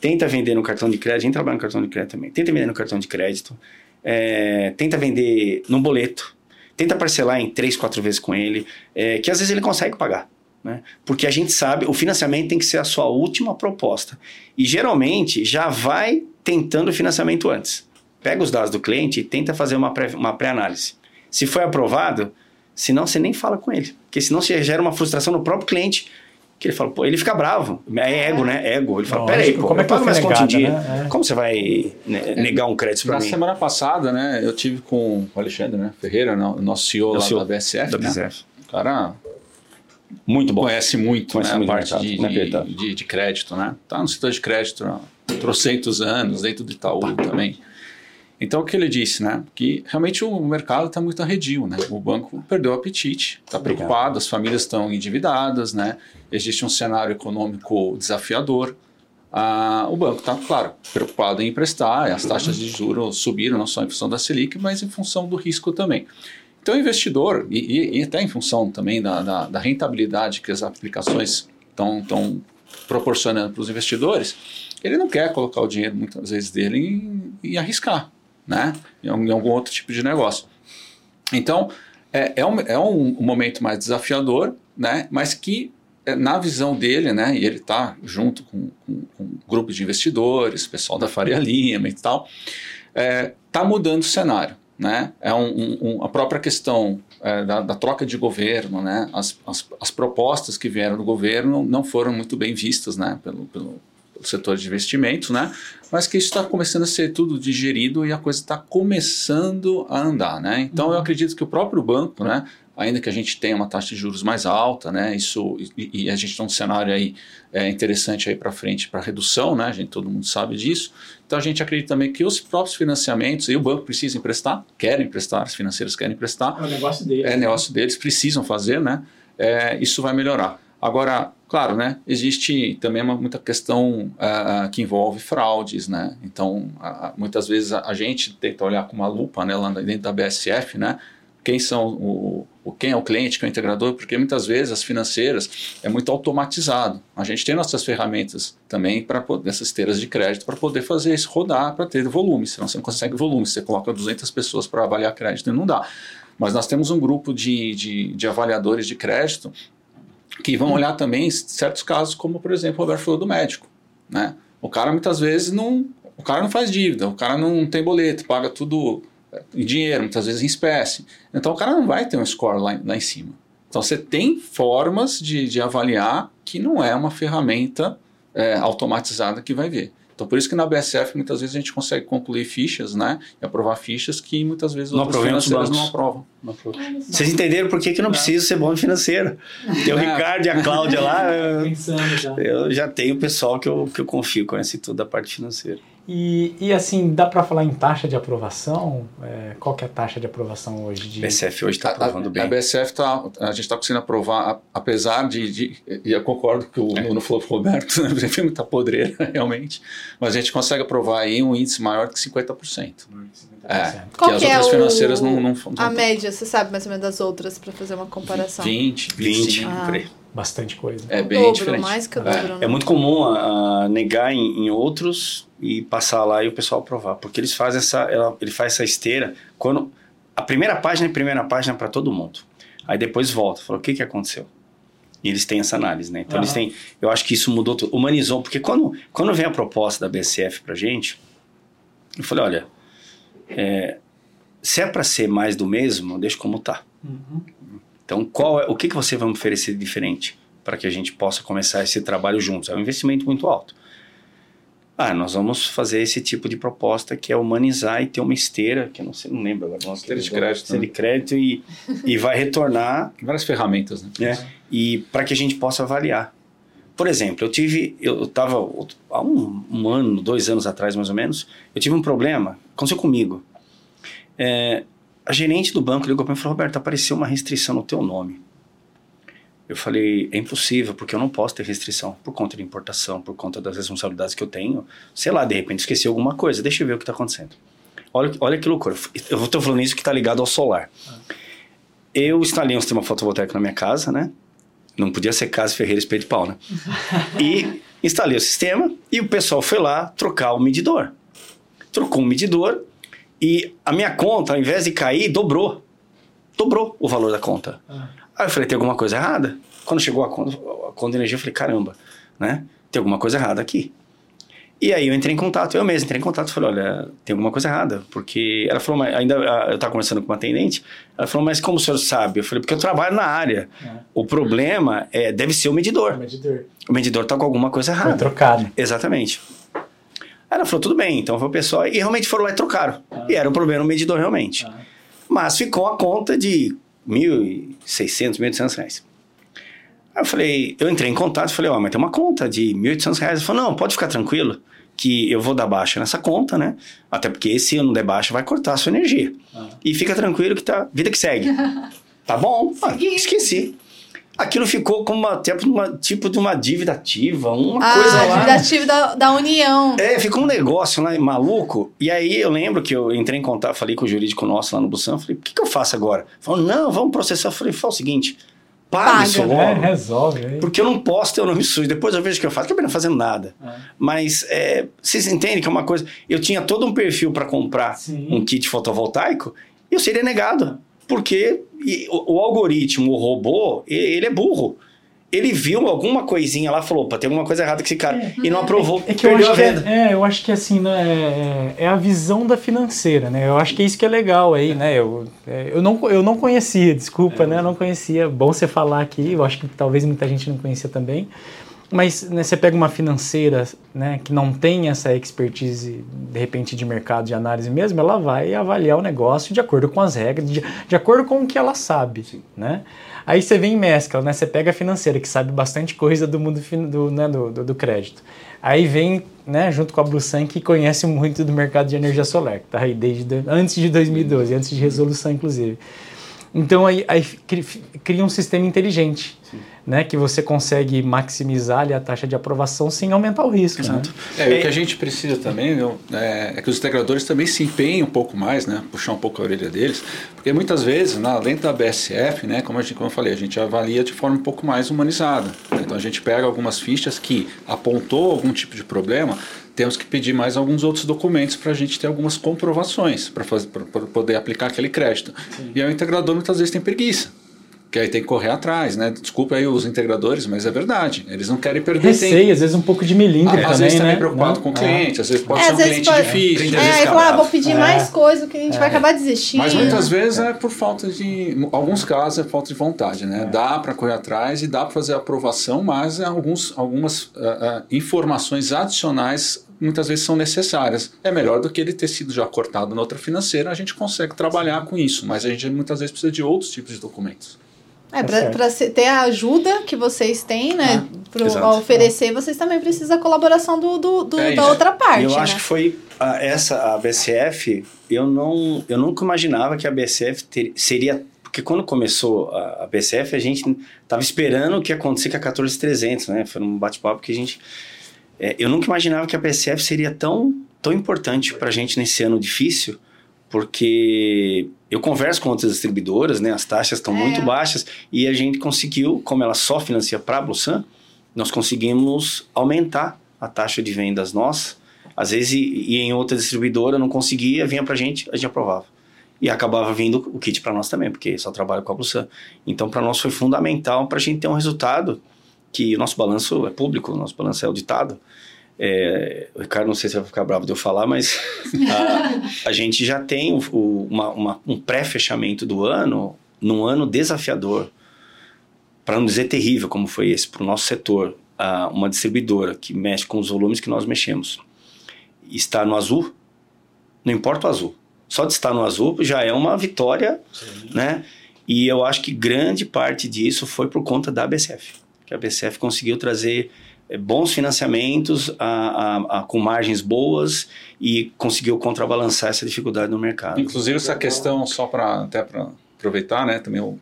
tenta vender no cartão de crédito. A gente trabalha no cartão de crédito também. Tenta vender no cartão de crédito. É, tenta vender no boleto. Tenta parcelar em três, quatro vezes com ele, é, que às vezes ele consegue pagar. Né? Porque a gente sabe, o financiamento tem que ser a sua última proposta. E geralmente já vai tentando o financiamento antes. Pega os dados do cliente e tenta fazer uma pré-análise. Pré se foi aprovado, senão você nem fala com ele. Porque senão você gera uma frustração no próprio cliente. Que ele fala, pô, ele fica bravo. É ego, né? Ego. Ele fala, peraí, pô, como é que eu pago mais conta em dia? Né? É. Como você vai né, negar um crédito para mim? Na semana passada, né, eu tive com o Alexandre né, Ferreira, nosso CEO lá CEO da BSF. Da BSF. Né? Cara, muito bom. Conhece muito, Conhece né, muito a parte de, de, de, de, crédito, né? Tá no setor de crédito trocentos anos, dentro do Itaú também. Então, o que ele disse, né? Que realmente o mercado está muito arredio, né? O banco perdeu o apetite, está preocupado, as famílias estão endividadas, né? Existe um cenário econômico desafiador. Ah, o banco está, claro, preocupado em emprestar, as taxas de juros subiram não só em função da Selic, mas em função do risco também. Então, o investidor, e, e até em função também da, da, da rentabilidade que as aplicações estão proporcionando para os investidores, ele não quer colocar o dinheiro, muitas vezes, dele e arriscar né? Em, em algum outro tipo de negócio. Então, é, é, um, é um, momento mais desafiador, né? Mas que é, na visão dele, né, e ele está junto com, com, com, um grupo de investidores, pessoal da Faria Lima e tal, está é, mudando o cenário. Né? É um, um, a própria questão é, da, da, troca de governo, né? As, as, as, propostas que vieram do governo não foram muito bem vistas né? pelo, pelo setor de investimentos, né? mas que isso está começando a ser tudo digerido e a coisa está começando a andar. Né? Então, uhum. eu acredito que o próprio banco, né, ainda que a gente tenha uma taxa de juros mais alta, né, isso, e, e a gente tem um cenário aí é, interessante aí para frente para redução, né, a gente, todo mundo sabe disso, então a gente acredita também que os próprios financiamentos, e o banco precisa emprestar, querem emprestar, as financeiras querem emprestar. É o negócio deles. É né? negócio deles, precisam fazer, né, é, isso vai melhorar. Agora, claro, né, existe também uma, muita questão uh, que envolve fraudes, né? Então, uh, muitas vezes a, a, gente tenta olhar com uma lupa, né, lá dentro da BSF, né? Quem são o, o quem é o cliente, quem é o integrador, porque muitas vezes as financeiras é muito automatizado. A gente tem nossas ferramentas também para essas esteiras de crédito para poder fazer isso rodar, para ter volume. Senão você não consegue volume. Você coloca 200 pessoas para avaliar crédito e não dá. Mas nós temos um grupo de, de, de avaliadores de crédito que vão olhar também certos casos, como por exemplo o Roberto falou do médico. Né? O cara muitas vezes não. O cara não faz dívida, o cara não tem boleto, paga tudo é, em dinheiro, muitas vezes em espécie. Então o cara não vai ter um score lá, lá em cima. Então você tem formas de, de avaliar que não é uma ferramenta é, automatizada que vai ver. Então, por isso que na BSF muitas vezes a gente consegue concluir fichas, né? E aprovar fichas que muitas vezes não outras financeiras não aprovam. Vocês entenderam por que, que eu não preciso ser bom em financeiro? Tem o é. Ricardo e a Cláudia lá. Eu, eu já tenho o pessoal que eu, que eu confio, conhece tudo da parte financeira. E, e assim, dá para falar em taxa de aprovação? É, qual que é a taxa de aprovação hoje? De... BSF hoje está aprovando a, bem. A BSF está, a gente está conseguindo aprovar, apesar de, de, e eu concordo que o é. Nuno falou pro Roberto, né, o filme está podreiro, realmente, mas a gente consegue aprovar aí um índice maior que 50%. 50%. É, Qual que, que as outras é financeiras o, não, não, não, A média, você sabe mais ou menos das outras para fazer uma comparação? 20, 20, 20 ah bastante coisa. É bem dobro, diferente. Mais que o dobro, é, né? é muito comum a, a negar em, em, outros e passar lá e o pessoal aprovar, porque eles fazem essa, ela, ele faz essa esteira quando a primeira página é a primeira página para todo mundo. Aí depois volta, fala o que que aconteceu. E eles têm essa análise, né? Então uhum. eles têm, eu acho que isso mudou, tudo, humanizou, porque quando quando vem a proposta da BCF pra gente, eu falei, olha, é, se é para ser mais do mesmo, deixa como tá. Uhum. Então, qual é, o que, que você vai me oferecer de diferente para que a gente possa começar esse trabalho juntos? É um investimento muito alto. Ah, nós vamos fazer esse tipo de proposta que é humanizar e ter uma esteira, que eu não sei, não lembro agora. Esteira de crédito. Esteira de crédito e, e vai retornar. Várias ferramentas, né? É, e para que a gente possa avaliar. Por exemplo, eu tive, eu estava há um, um, ano, dois anos atrás mais ou menos, eu tive um problema, aconteceu comigo. É, a gerente do banco ligou para mim e falou: Roberto, apareceu uma restrição no teu nome. Eu falei: é impossível, porque eu não posso ter restrição por conta de importação, por conta das responsabilidades que eu tenho. Sei lá, de repente esqueci alguma coisa, deixa eu ver o que está acontecendo. Olha, olha que loucura. Eu estou falando isso que está ligado ao solar. Eu instalei um sistema fotovoltaico na minha casa, né? Não podia ser casa, ferreira, espelho de pau, né? e instalei o sistema e o pessoal foi lá trocar o medidor. Trocou o medidor e a minha conta, ao invés de cair, dobrou. Dobrou o valor da conta. Ah. Aí eu falei, tem alguma coisa errada? Quando chegou a conta, a conta de energia, eu falei, caramba, né? Tem alguma coisa errada aqui. E aí eu entrei em contato, eu mesmo entrei em contato, falei, olha, tem alguma coisa errada, porque ela falou, mas ainda eu estava conversando com uma atendente, ela falou, mas como o senhor sabe? Eu falei, porque eu trabalho na área. É. O problema é deve ser o medidor. O medidor. O medidor está com alguma coisa errada. Foi trocado. Exatamente. Aí ela falou, tudo bem, então foi o pessoal. E realmente foram lá e trocaram. Ah. E era um problema no medidor realmente. Ah. Mas ficou a conta de 1.600, 1.800 reais. Aí eu falei, eu entrei em contato e falei, ó, oh, mas tem uma conta de 1.800 reais. Ele falou, não, pode ficar tranquilo, que eu vou dar baixa nessa conta, né? Até porque esse ano der baixa vai cortar a sua energia. Ah. E fica tranquilo que tá, vida que segue. tá bom? Ah, esqueci. Aquilo ficou como uma, tipo, uma, tipo de uma dívida ativa, uma Ah, coisa lá. dívida ativa da, da União. É, ficou um negócio lá maluco. E aí eu lembro que eu entrei em contato, falei com o jurídico nosso lá no Busan, falei, o que, que eu faço agora? Falou, não, vamos processar. Eu falei, fala o seguinte, paga, Paga. isso É, logo. resolve aí. Porque eu não posso ter o nome sujo. Depois eu vejo o que eu faço, que eu não fazendo nada. Mas é, vocês entendem que é uma coisa. Eu tinha todo um perfil para comprar Sim. um kit fotovoltaico e eu seria negado. Porque o, o algoritmo, o robô, ele é burro. Ele viu alguma coisinha lá e falou: opa, tem alguma coisa errada com esse cara. E não aprovou. É que eu perdeu acho a que venda. é, é, eu acho que assim, né, é, é a visão da financeira, né? Eu acho que é isso que é legal aí, né? Eu, é, eu, não, eu não conhecia, desculpa, né? Eu não conhecia. Bom você falar aqui, eu acho que talvez muita gente não conhecia também. Mas né, você pega uma financeira né, que não tem essa expertise, de repente, de mercado, de análise mesmo, ela vai avaliar o negócio de acordo com as regras, de, de acordo com o que ela sabe. Né? Aí você vem em mescla, né? você pega a financeira, que sabe bastante coisa do mundo do, né, do, do, do crédito. Aí vem, né, junto com a Blusan, que conhece muito do mercado de energia solar, que tá aí desde antes de 2012, antes de resolução, inclusive. Então aí, aí cri- cria um sistema inteligente, né, que você consegue maximizar ali, a taxa de aprovação sem aumentar o risco. Né? Exato. É, e o que a gente precisa também viu, é, é que os integradores também se empenhem um pouco mais, né? Puxar um pouco a orelha deles, porque muitas vezes, na, dentro da BSF, né, como, a gente, como eu falei, a gente avalia de forma um pouco mais humanizada. né? Então a gente pega algumas fichas que apontou algum tipo de problema, temos que pedir mais alguns outros documentos para a gente ter algumas comprovações para poder aplicar aquele crédito. E aí o integrador muitas vezes tem preguiça. Que aí tem que correr atrás, né? Desculpa aí os integradores, mas é verdade. Eles não querem perder tempo. Receio, às vezes um pouco de milímetro Ah, também, às vezes também né? preocupado Né? com o cliente, às vezes pode É, ser um cliente pode- difícil. É, aí fala, ah, vou pedir É. mais coisa, o cliente vai acabar desistindo. Mas muitas vezes é por falta de. Em alguns casos é falta de vontade, né? Dá para correr atrás e dá para fazer a aprovação, mas alguns, algumas ah, ah, informações adicionais muitas vezes são necessárias. É melhor do que ele ter sido já cortado na outra financeira, a gente consegue trabalhar com isso, mas a gente muitas vezes precisa de outros tipos de documentos. É, Tá certo. pra se- ter a ajuda que vocês têm, né? pro, exato. a oferecer, vocês também precisam da colaboração do, do- do- É da isso. outra parte. Eu né? acho que foi a- essa a BCF, eu não eu nunca imaginava que a BCF ter- seria porque quando começou a, a BCF a gente tava esperando o que ia acontecer com a 14300, né? Foi num bate-papo que a gente é, eu nunca imaginava que a BCF seria tão tão importante para a gente nesse ano difícil, porque eu converso com outras distribuidoras, né? As taxas estão É. muito baixas e a gente conseguiu, como ela só financia para a Blusan, nós conseguimos aumentar a taxa de vendas nossa. Às vezes, e, em outra distribuidora não conseguia, vinha pra gente, a gente aprovava. E acabava vindo o kit para nós também, porque só trabalha com a Blusan. Então, para nós foi fundamental para a gente ter um resultado que o nosso balanço é público, o nosso balanço é auditado. É, o Ricardo, não sei se vai ficar bravo de eu falar, mas a, a gente já tem o- o- uma- uma- um pré-fechamento do ano, num ano desafiador, para não dizer terrível como foi esse, para o nosso setor, ah, uma distribuidora que mexe com os volumes que nós mexemos, está no azul, não importa o azul, só de estar no azul já é uma vitória, né? E eu acho que grande parte disso foi por conta da BCF, que a BCF conseguiu trazer eh, bons financiamentos a, a- a- com margens boas e conseguiu contrabalançar essa dificuldade no mercado. Inclusive essa questão, só para até para aproveitar, né, também o-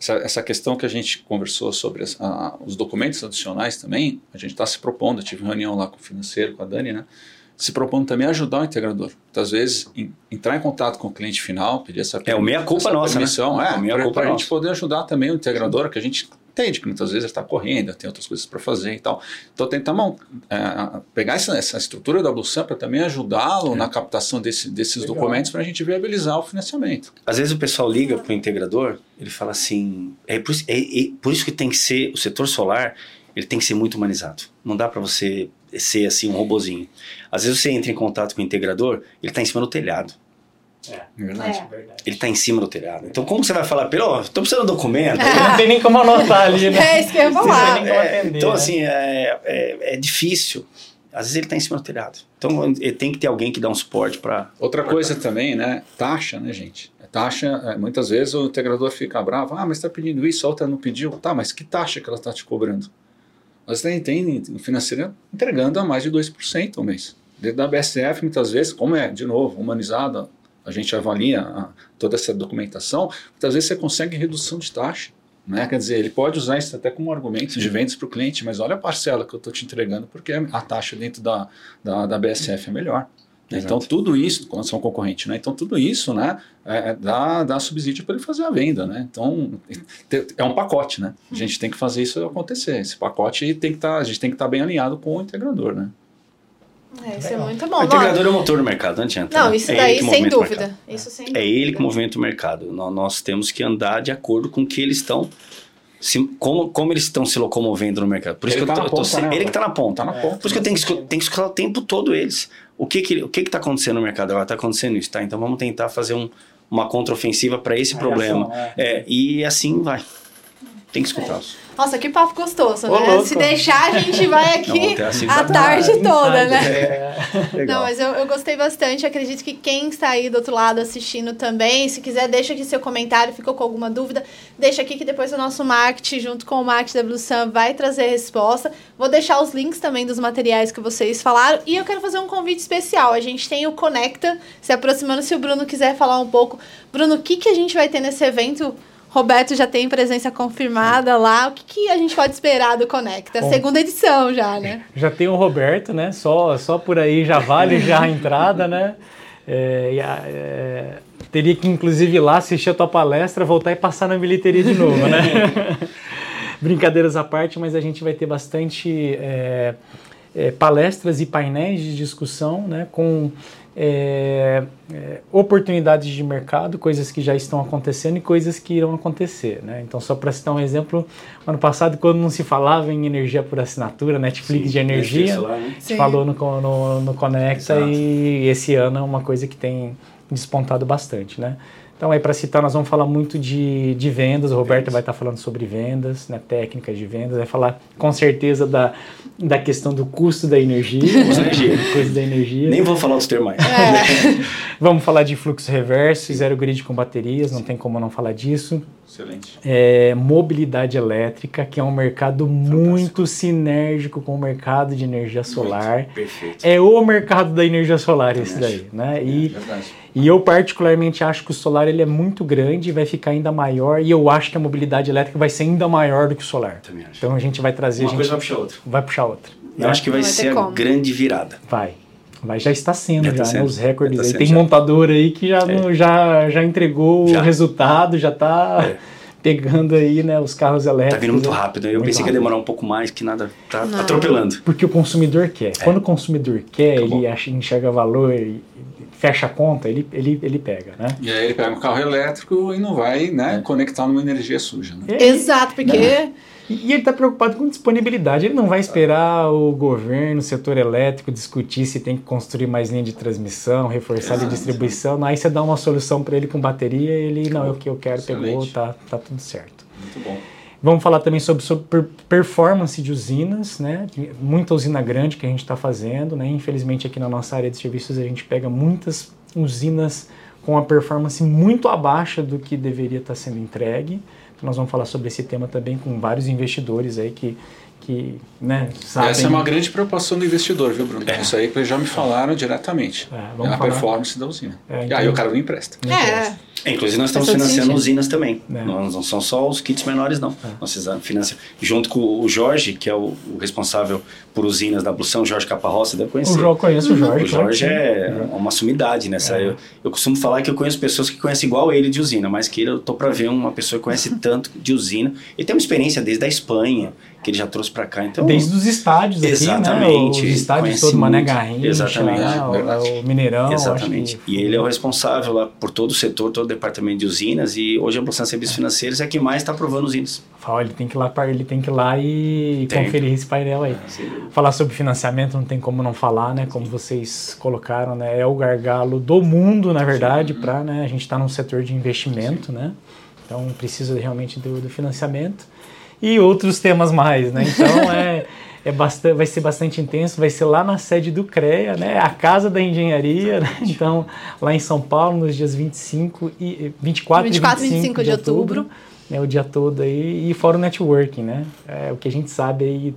essa, essa questão que a gente conversou sobre as- a- os documentos adicionais também, a gente está se propondo, eu tive reunião lá com o financeiro, com a Dani, né, se propondo também ajudar o integrador. Muitas vezes em- entrar em contato com o cliente final, pedir essa É, o meia-culpa essa nossa, né? É, é, para a gente poder ajudar também o integrador, que a gente entende que muitas vezes ele está correndo, tem outras coisas para fazer e tal. Então tentar é, pegar essa, essa estrutura da Blusan para também ajudá-lo na captação desse- desses Legal. documentos para a gente viabilizar o financiamento. Às vezes o pessoal liga para o integrador, ele fala assim, é por, isso- é- é por isso que tem que ser, o setor solar, ele tem que ser muito humanizado. Não dá para você ser assim um robozinho. Às vezes você entra em contato com o integrador, ele está em cima do telhado. É verdade. Verdade. Ele está em cima do telhado. Então como você vai falar para ele, ó, tô precisando de um documento? Não tem nem como anotar ali, né? É isso que eu ia falar. É, atender, então né? assim, é, é, é difícil. Às vezes ele está em cima do telhado. Então tem que ter alguém que dá um suporte para... Outra coisa também, né? Taxa, né, gente? Taxa, é, muitas vezes o integrador fica bravo, ah, mas está pedindo isso, a outra não pediu. Tá, mas que taxa que ela está te cobrando? Nós tem, tem financeira entregando a mais de 2% ao mês. Dentro da BSF, muitas vezes, como é, de novo, humanizada, a gente avalia a, toda essa documentação, muitas vezes você consegue redução de taxa. Né? Quer dizer, ele pode usar isso até como argumento de vendas para o cliente, mas olha a parcela que eu estou te entregando, porque a taxa dentro da, da, da BSF é melhor. Exato. Então, tudo isso, quando são concorrente, né? Então, tudo isso, né, é, é dá, dá subsídio para ele fazer a venda, né? Então, é um pacote, né? A gente tem que fazer isso acontecer. Esse pacote tem que estar, tá, a gente tem que estar tá bem alinhado com o integrador, né? É, isso é muito bom. O integrador é o motor do mercado, não adianta. Não, isso é daí sem dúvida. Isso sem dúvida. É ele que movimenta o mercado. Nós temos que andar de acordo com o que eles estão se, como, como eles estão se locomovendo no mercado. Por isso ele que tá eu tô, ponta, tô né, ele que está na ponta. Tá na ponta. Por isso que eu tenho que, tenho que escutar o tempo todo eles. O que que o que que está acontecendo no mercado? Está acontecendo isso, tá? Então vamos tentar fazer um, uma contraofensiva para esse problema. é. é. e assim vai. Tem que escutá-los. Nossa, que papo gostoso, Ô, né? Louco. Se deixar, a gente vai aqui Não, assim, a tarde toda, né? É. Não, mas eu, eu gostei bastante. Acredito que quem está aí do outro lado assistindo também, se quiser, deixa aqui seu comentário. Ficou com alguma dúvida? Deixa aqui que depois o nosso marketing, junto com o marketing da Blue Sun, vai trazer a resposta. Vou deixar os links também dos materiais que vocês falaram. E eu quero fazer um convite especial. A gente tem o Conecta se aproximando. Se o Bruno quiser falar um pouco. Bruno, o que, que a gente vai ter nesse evento? Roberto já tem presença confirmada lá. O que, que a gente pode esperar do Conecta? Bom, Segunda edição já, né? Já tem o Roberto, né? Só, só por aí já vale já a entrada, né? É, é, teria que, inclusive, ir lá assistir a tua palestra, voltar e passar na bilheteria de novo, né? Brincadeiras à parte, mas a gente vai ter bastante é, é palestras e painéis de discussão né, com é, é, oportunidades de mercado, coisas que já estão acontecendo e coisas que irão acontecer. Né? Então, só para citar um exemplo, ano passado, quando não se falava em energia por assinatura, Netflix Sim, de energia, lá, né? falou no, no, no Conecta Exato. e esse ano é uma coisa que tem despontado bastante. Né? Então, aí para citar, nós vamos falar muito de, de vendas. O Roberto vai estar falando sobre vendas, né, técnicas de vendas. Vai falar com certeza da, da questão do custo da energia. Custo, energia. custo da energia. Nem vou falar os termos mais. É. vamos falar de fluxo reverso, zero grid com baterias, não tem como não falar disso. Excelente. É, mobilidade elétrica, que é um mercado Fantástico. muito sinérgico com o mercado de energia solar. Muito. Perfeito. É o mercado da energia solar esse daí, né? E, é, verdade e eu particularmente acho que o solar ele é muito grande e vai ficar ainda maior. E eu acho que a mobilidade elétrica vai ser ainda maior do que o solar. Também acho. Então a gente vai trazer. Uma gente, coisa vai puxar outra. Vai puxar outra. Eu né? acho que vai, vai ser a grande virada. Vai. Mas já está sendo, já, já tá né? Sendo. Os recordes tá aí. Tem já. montador aí que já, é. já, já entregou já. o resultado, já está. É pegando aí, né, os carros elétricos. Tá vindo muito rápido. Eu muito pensei rápido. que ia demorar um pouco mais, que nada tá Não. atropelando. Porque o consumidor quer. É. Quando o consumidor quer, Acabou. ele enxerga valor e fecha a conta, ele, ele, ele pega, né? E aí ele pega um carro elétrico e não vai né, é. conectar numa energia suja. Né? É, Exato, porque... Né? E ele está preocupado com disponibilidade. Ele não vai esperar o governo, o setor elétrico discutir se tem que construir mais linha de transmissão, reforçar Exato. a distribuição. Aí você dá uma solução para ele com bateria, ele não é o que eu quero, Excelente. pegou, tá, tá tudo certo. Muito bom. Vamos falar também sobre, sobre performance de usinas, né? Muita usina grande que a gente está fazendo, né? Infelizmente aqui na nossa área de serviços a gente pega muitas usinas com a performance muito abaixo do que deveria estar tá sendo entregue. Então nós vamos falar sobre esse tema também com vários investidores aí que que né, sabem... Essa é uma grande preocupação do investidor, viu, Bruno? É. Isso aí que eles já me falaram diretamente. É, é a falar. performance da usina. É, então... E aí o cara não empresta. É. É, inclusive nós estamos financiando usinas também. É. Não, não, são só os kits menores, não. É. Nós financiamos. Junto com o Jorge, que é o, o responsável por usinas da Blução, Jorge Caparroça, deve conhecer. O Jorge conhece o Jorge. O Jorge é uma sumidade nessa. É. Eu, eu costumo falar que eu conheço pessoas que conhecem igual ele de usina, mas que eu tô para ver uma pessoa que conhece tanto de usina. Ele tem uma experiência desde a Espanha, que ele já trouxe para cá. Então, desde os estádios exatamente, aqui, né? Os estádios todo Mané Garrincha, exatamente, né? o, o, Mineirão. Exatamente. Que... E ele é o responsável lá por todo o setor, todo departamento de usinas e hoje a Bolsa de Serviços Financeiros é que mais está aprovando usinas. Fala, ele tem que ir lá, ele tem que ir lá e tem. conferir esse painel aí. Falar sobre financiamento não tem como não falar, né? Como vocês colocaram, né? É o gargalo do mundo, na verdade, para né? a gente estar tá num setor de investimento, Sim. né? Então precisa realmente do, do financiamento e outros temas mais, né? Então é, é bastante, vai ser bastante intenso, vai ser lá na sede do CREA, né? A Casa da Engenharia, né? Então, lá em São Paulo, nos dias 25 e 24, 24 e 25, 25 de outubro, outubro né? O dia todo aí, e fora o networking, né? É, o que a gente sabe aí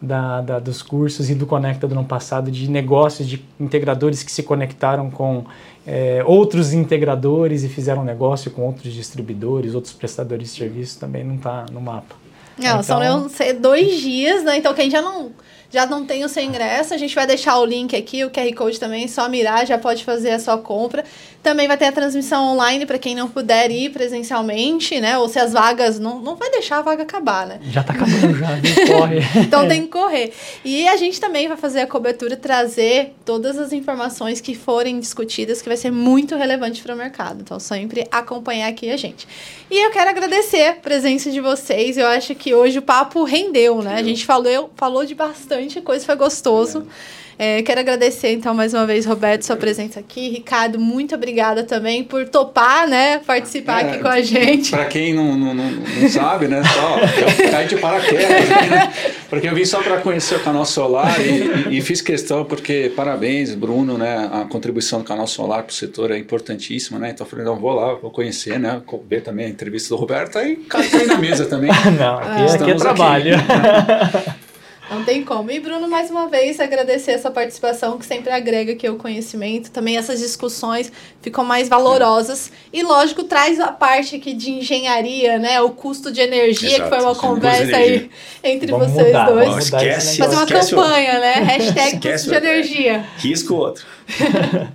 da, da, dos cursos e do Conecta do ano passado, de negócios, de integradores que se conectaram com é, outros integradores e fizeram negócio com outros distribuidores, outros prestadores de serviços, também não está no mapa. Não, então, são dois dias, né? Então quem já não já não tem o seu ingresso, a gente vai deixar o link aqui, o QR Code também, só mirar, já pode fazer a sua compra. Também vai ter a transmissão online para quem não puder ir presencialmente, né? Ou se as vagas. Não, não vai deixar a vaga acabar, né? Já tá acabando, já, corre. então tem que correr. E a gente também vai fazer a cobertura, trazer todas as informações que forem discutidas, que vai ser muito relevante para o mercado. Então, sempre acompanhar aqui a gente. E eu quero agradecer a presença de vocês. Eu acho que hoje o papo rendeu, né? A gente falou, falou de bastante coisa, foi gostoso. É. É, quero agradecer, então, mais uma vez, Roberto, sua presença aqui. Ricardo, muito obrigada também por topar, né? Participar é, aqui com a gente. Para quem não, não, não, não, sabe, né? Só de paraquedas, né? Porque eu vim só para conhecer o canal solar e, e, e, fiz questão, porque parabéns, Bruno, né? A contribuição do canal solar para o setor é importantíssima, né? Então eu falei, não, vou lá, vou conhecer, né? Ver também a entrevista do Roberto e cair na mesa também. não, aqui, aqui é trabalho. Aqui. Não tem como. E Bruno, mais uma vez, agradecer essa participação que sempre agrega aqui o conhecimento. Também essas discussões ficam mais valorosas. E, lógico, traz a parte aqui de engenharia, né? O custo de energia, Exato. que foi uma conversa aí entre Vamos vocês mudar, dois. Não, esquece, Fazer uma campanha, outro. né? Hashtag custo de energia. Risco outro.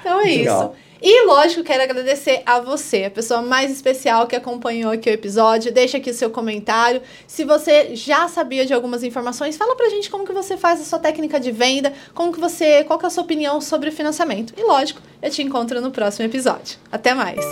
então é Legal. isso. E, lógico, quero agradecer a você, a pessoa mais especial que acompanhou aqui o episódio. Deixa aqui o seu comentário. Se você já sabia de algumas informações, fala pra gente como que você faz a sua técnica de venda, como que você, qual que é a sua opinião sobre o financiamento. E, lógico, eu te encontro no próximo episódio. Até mais!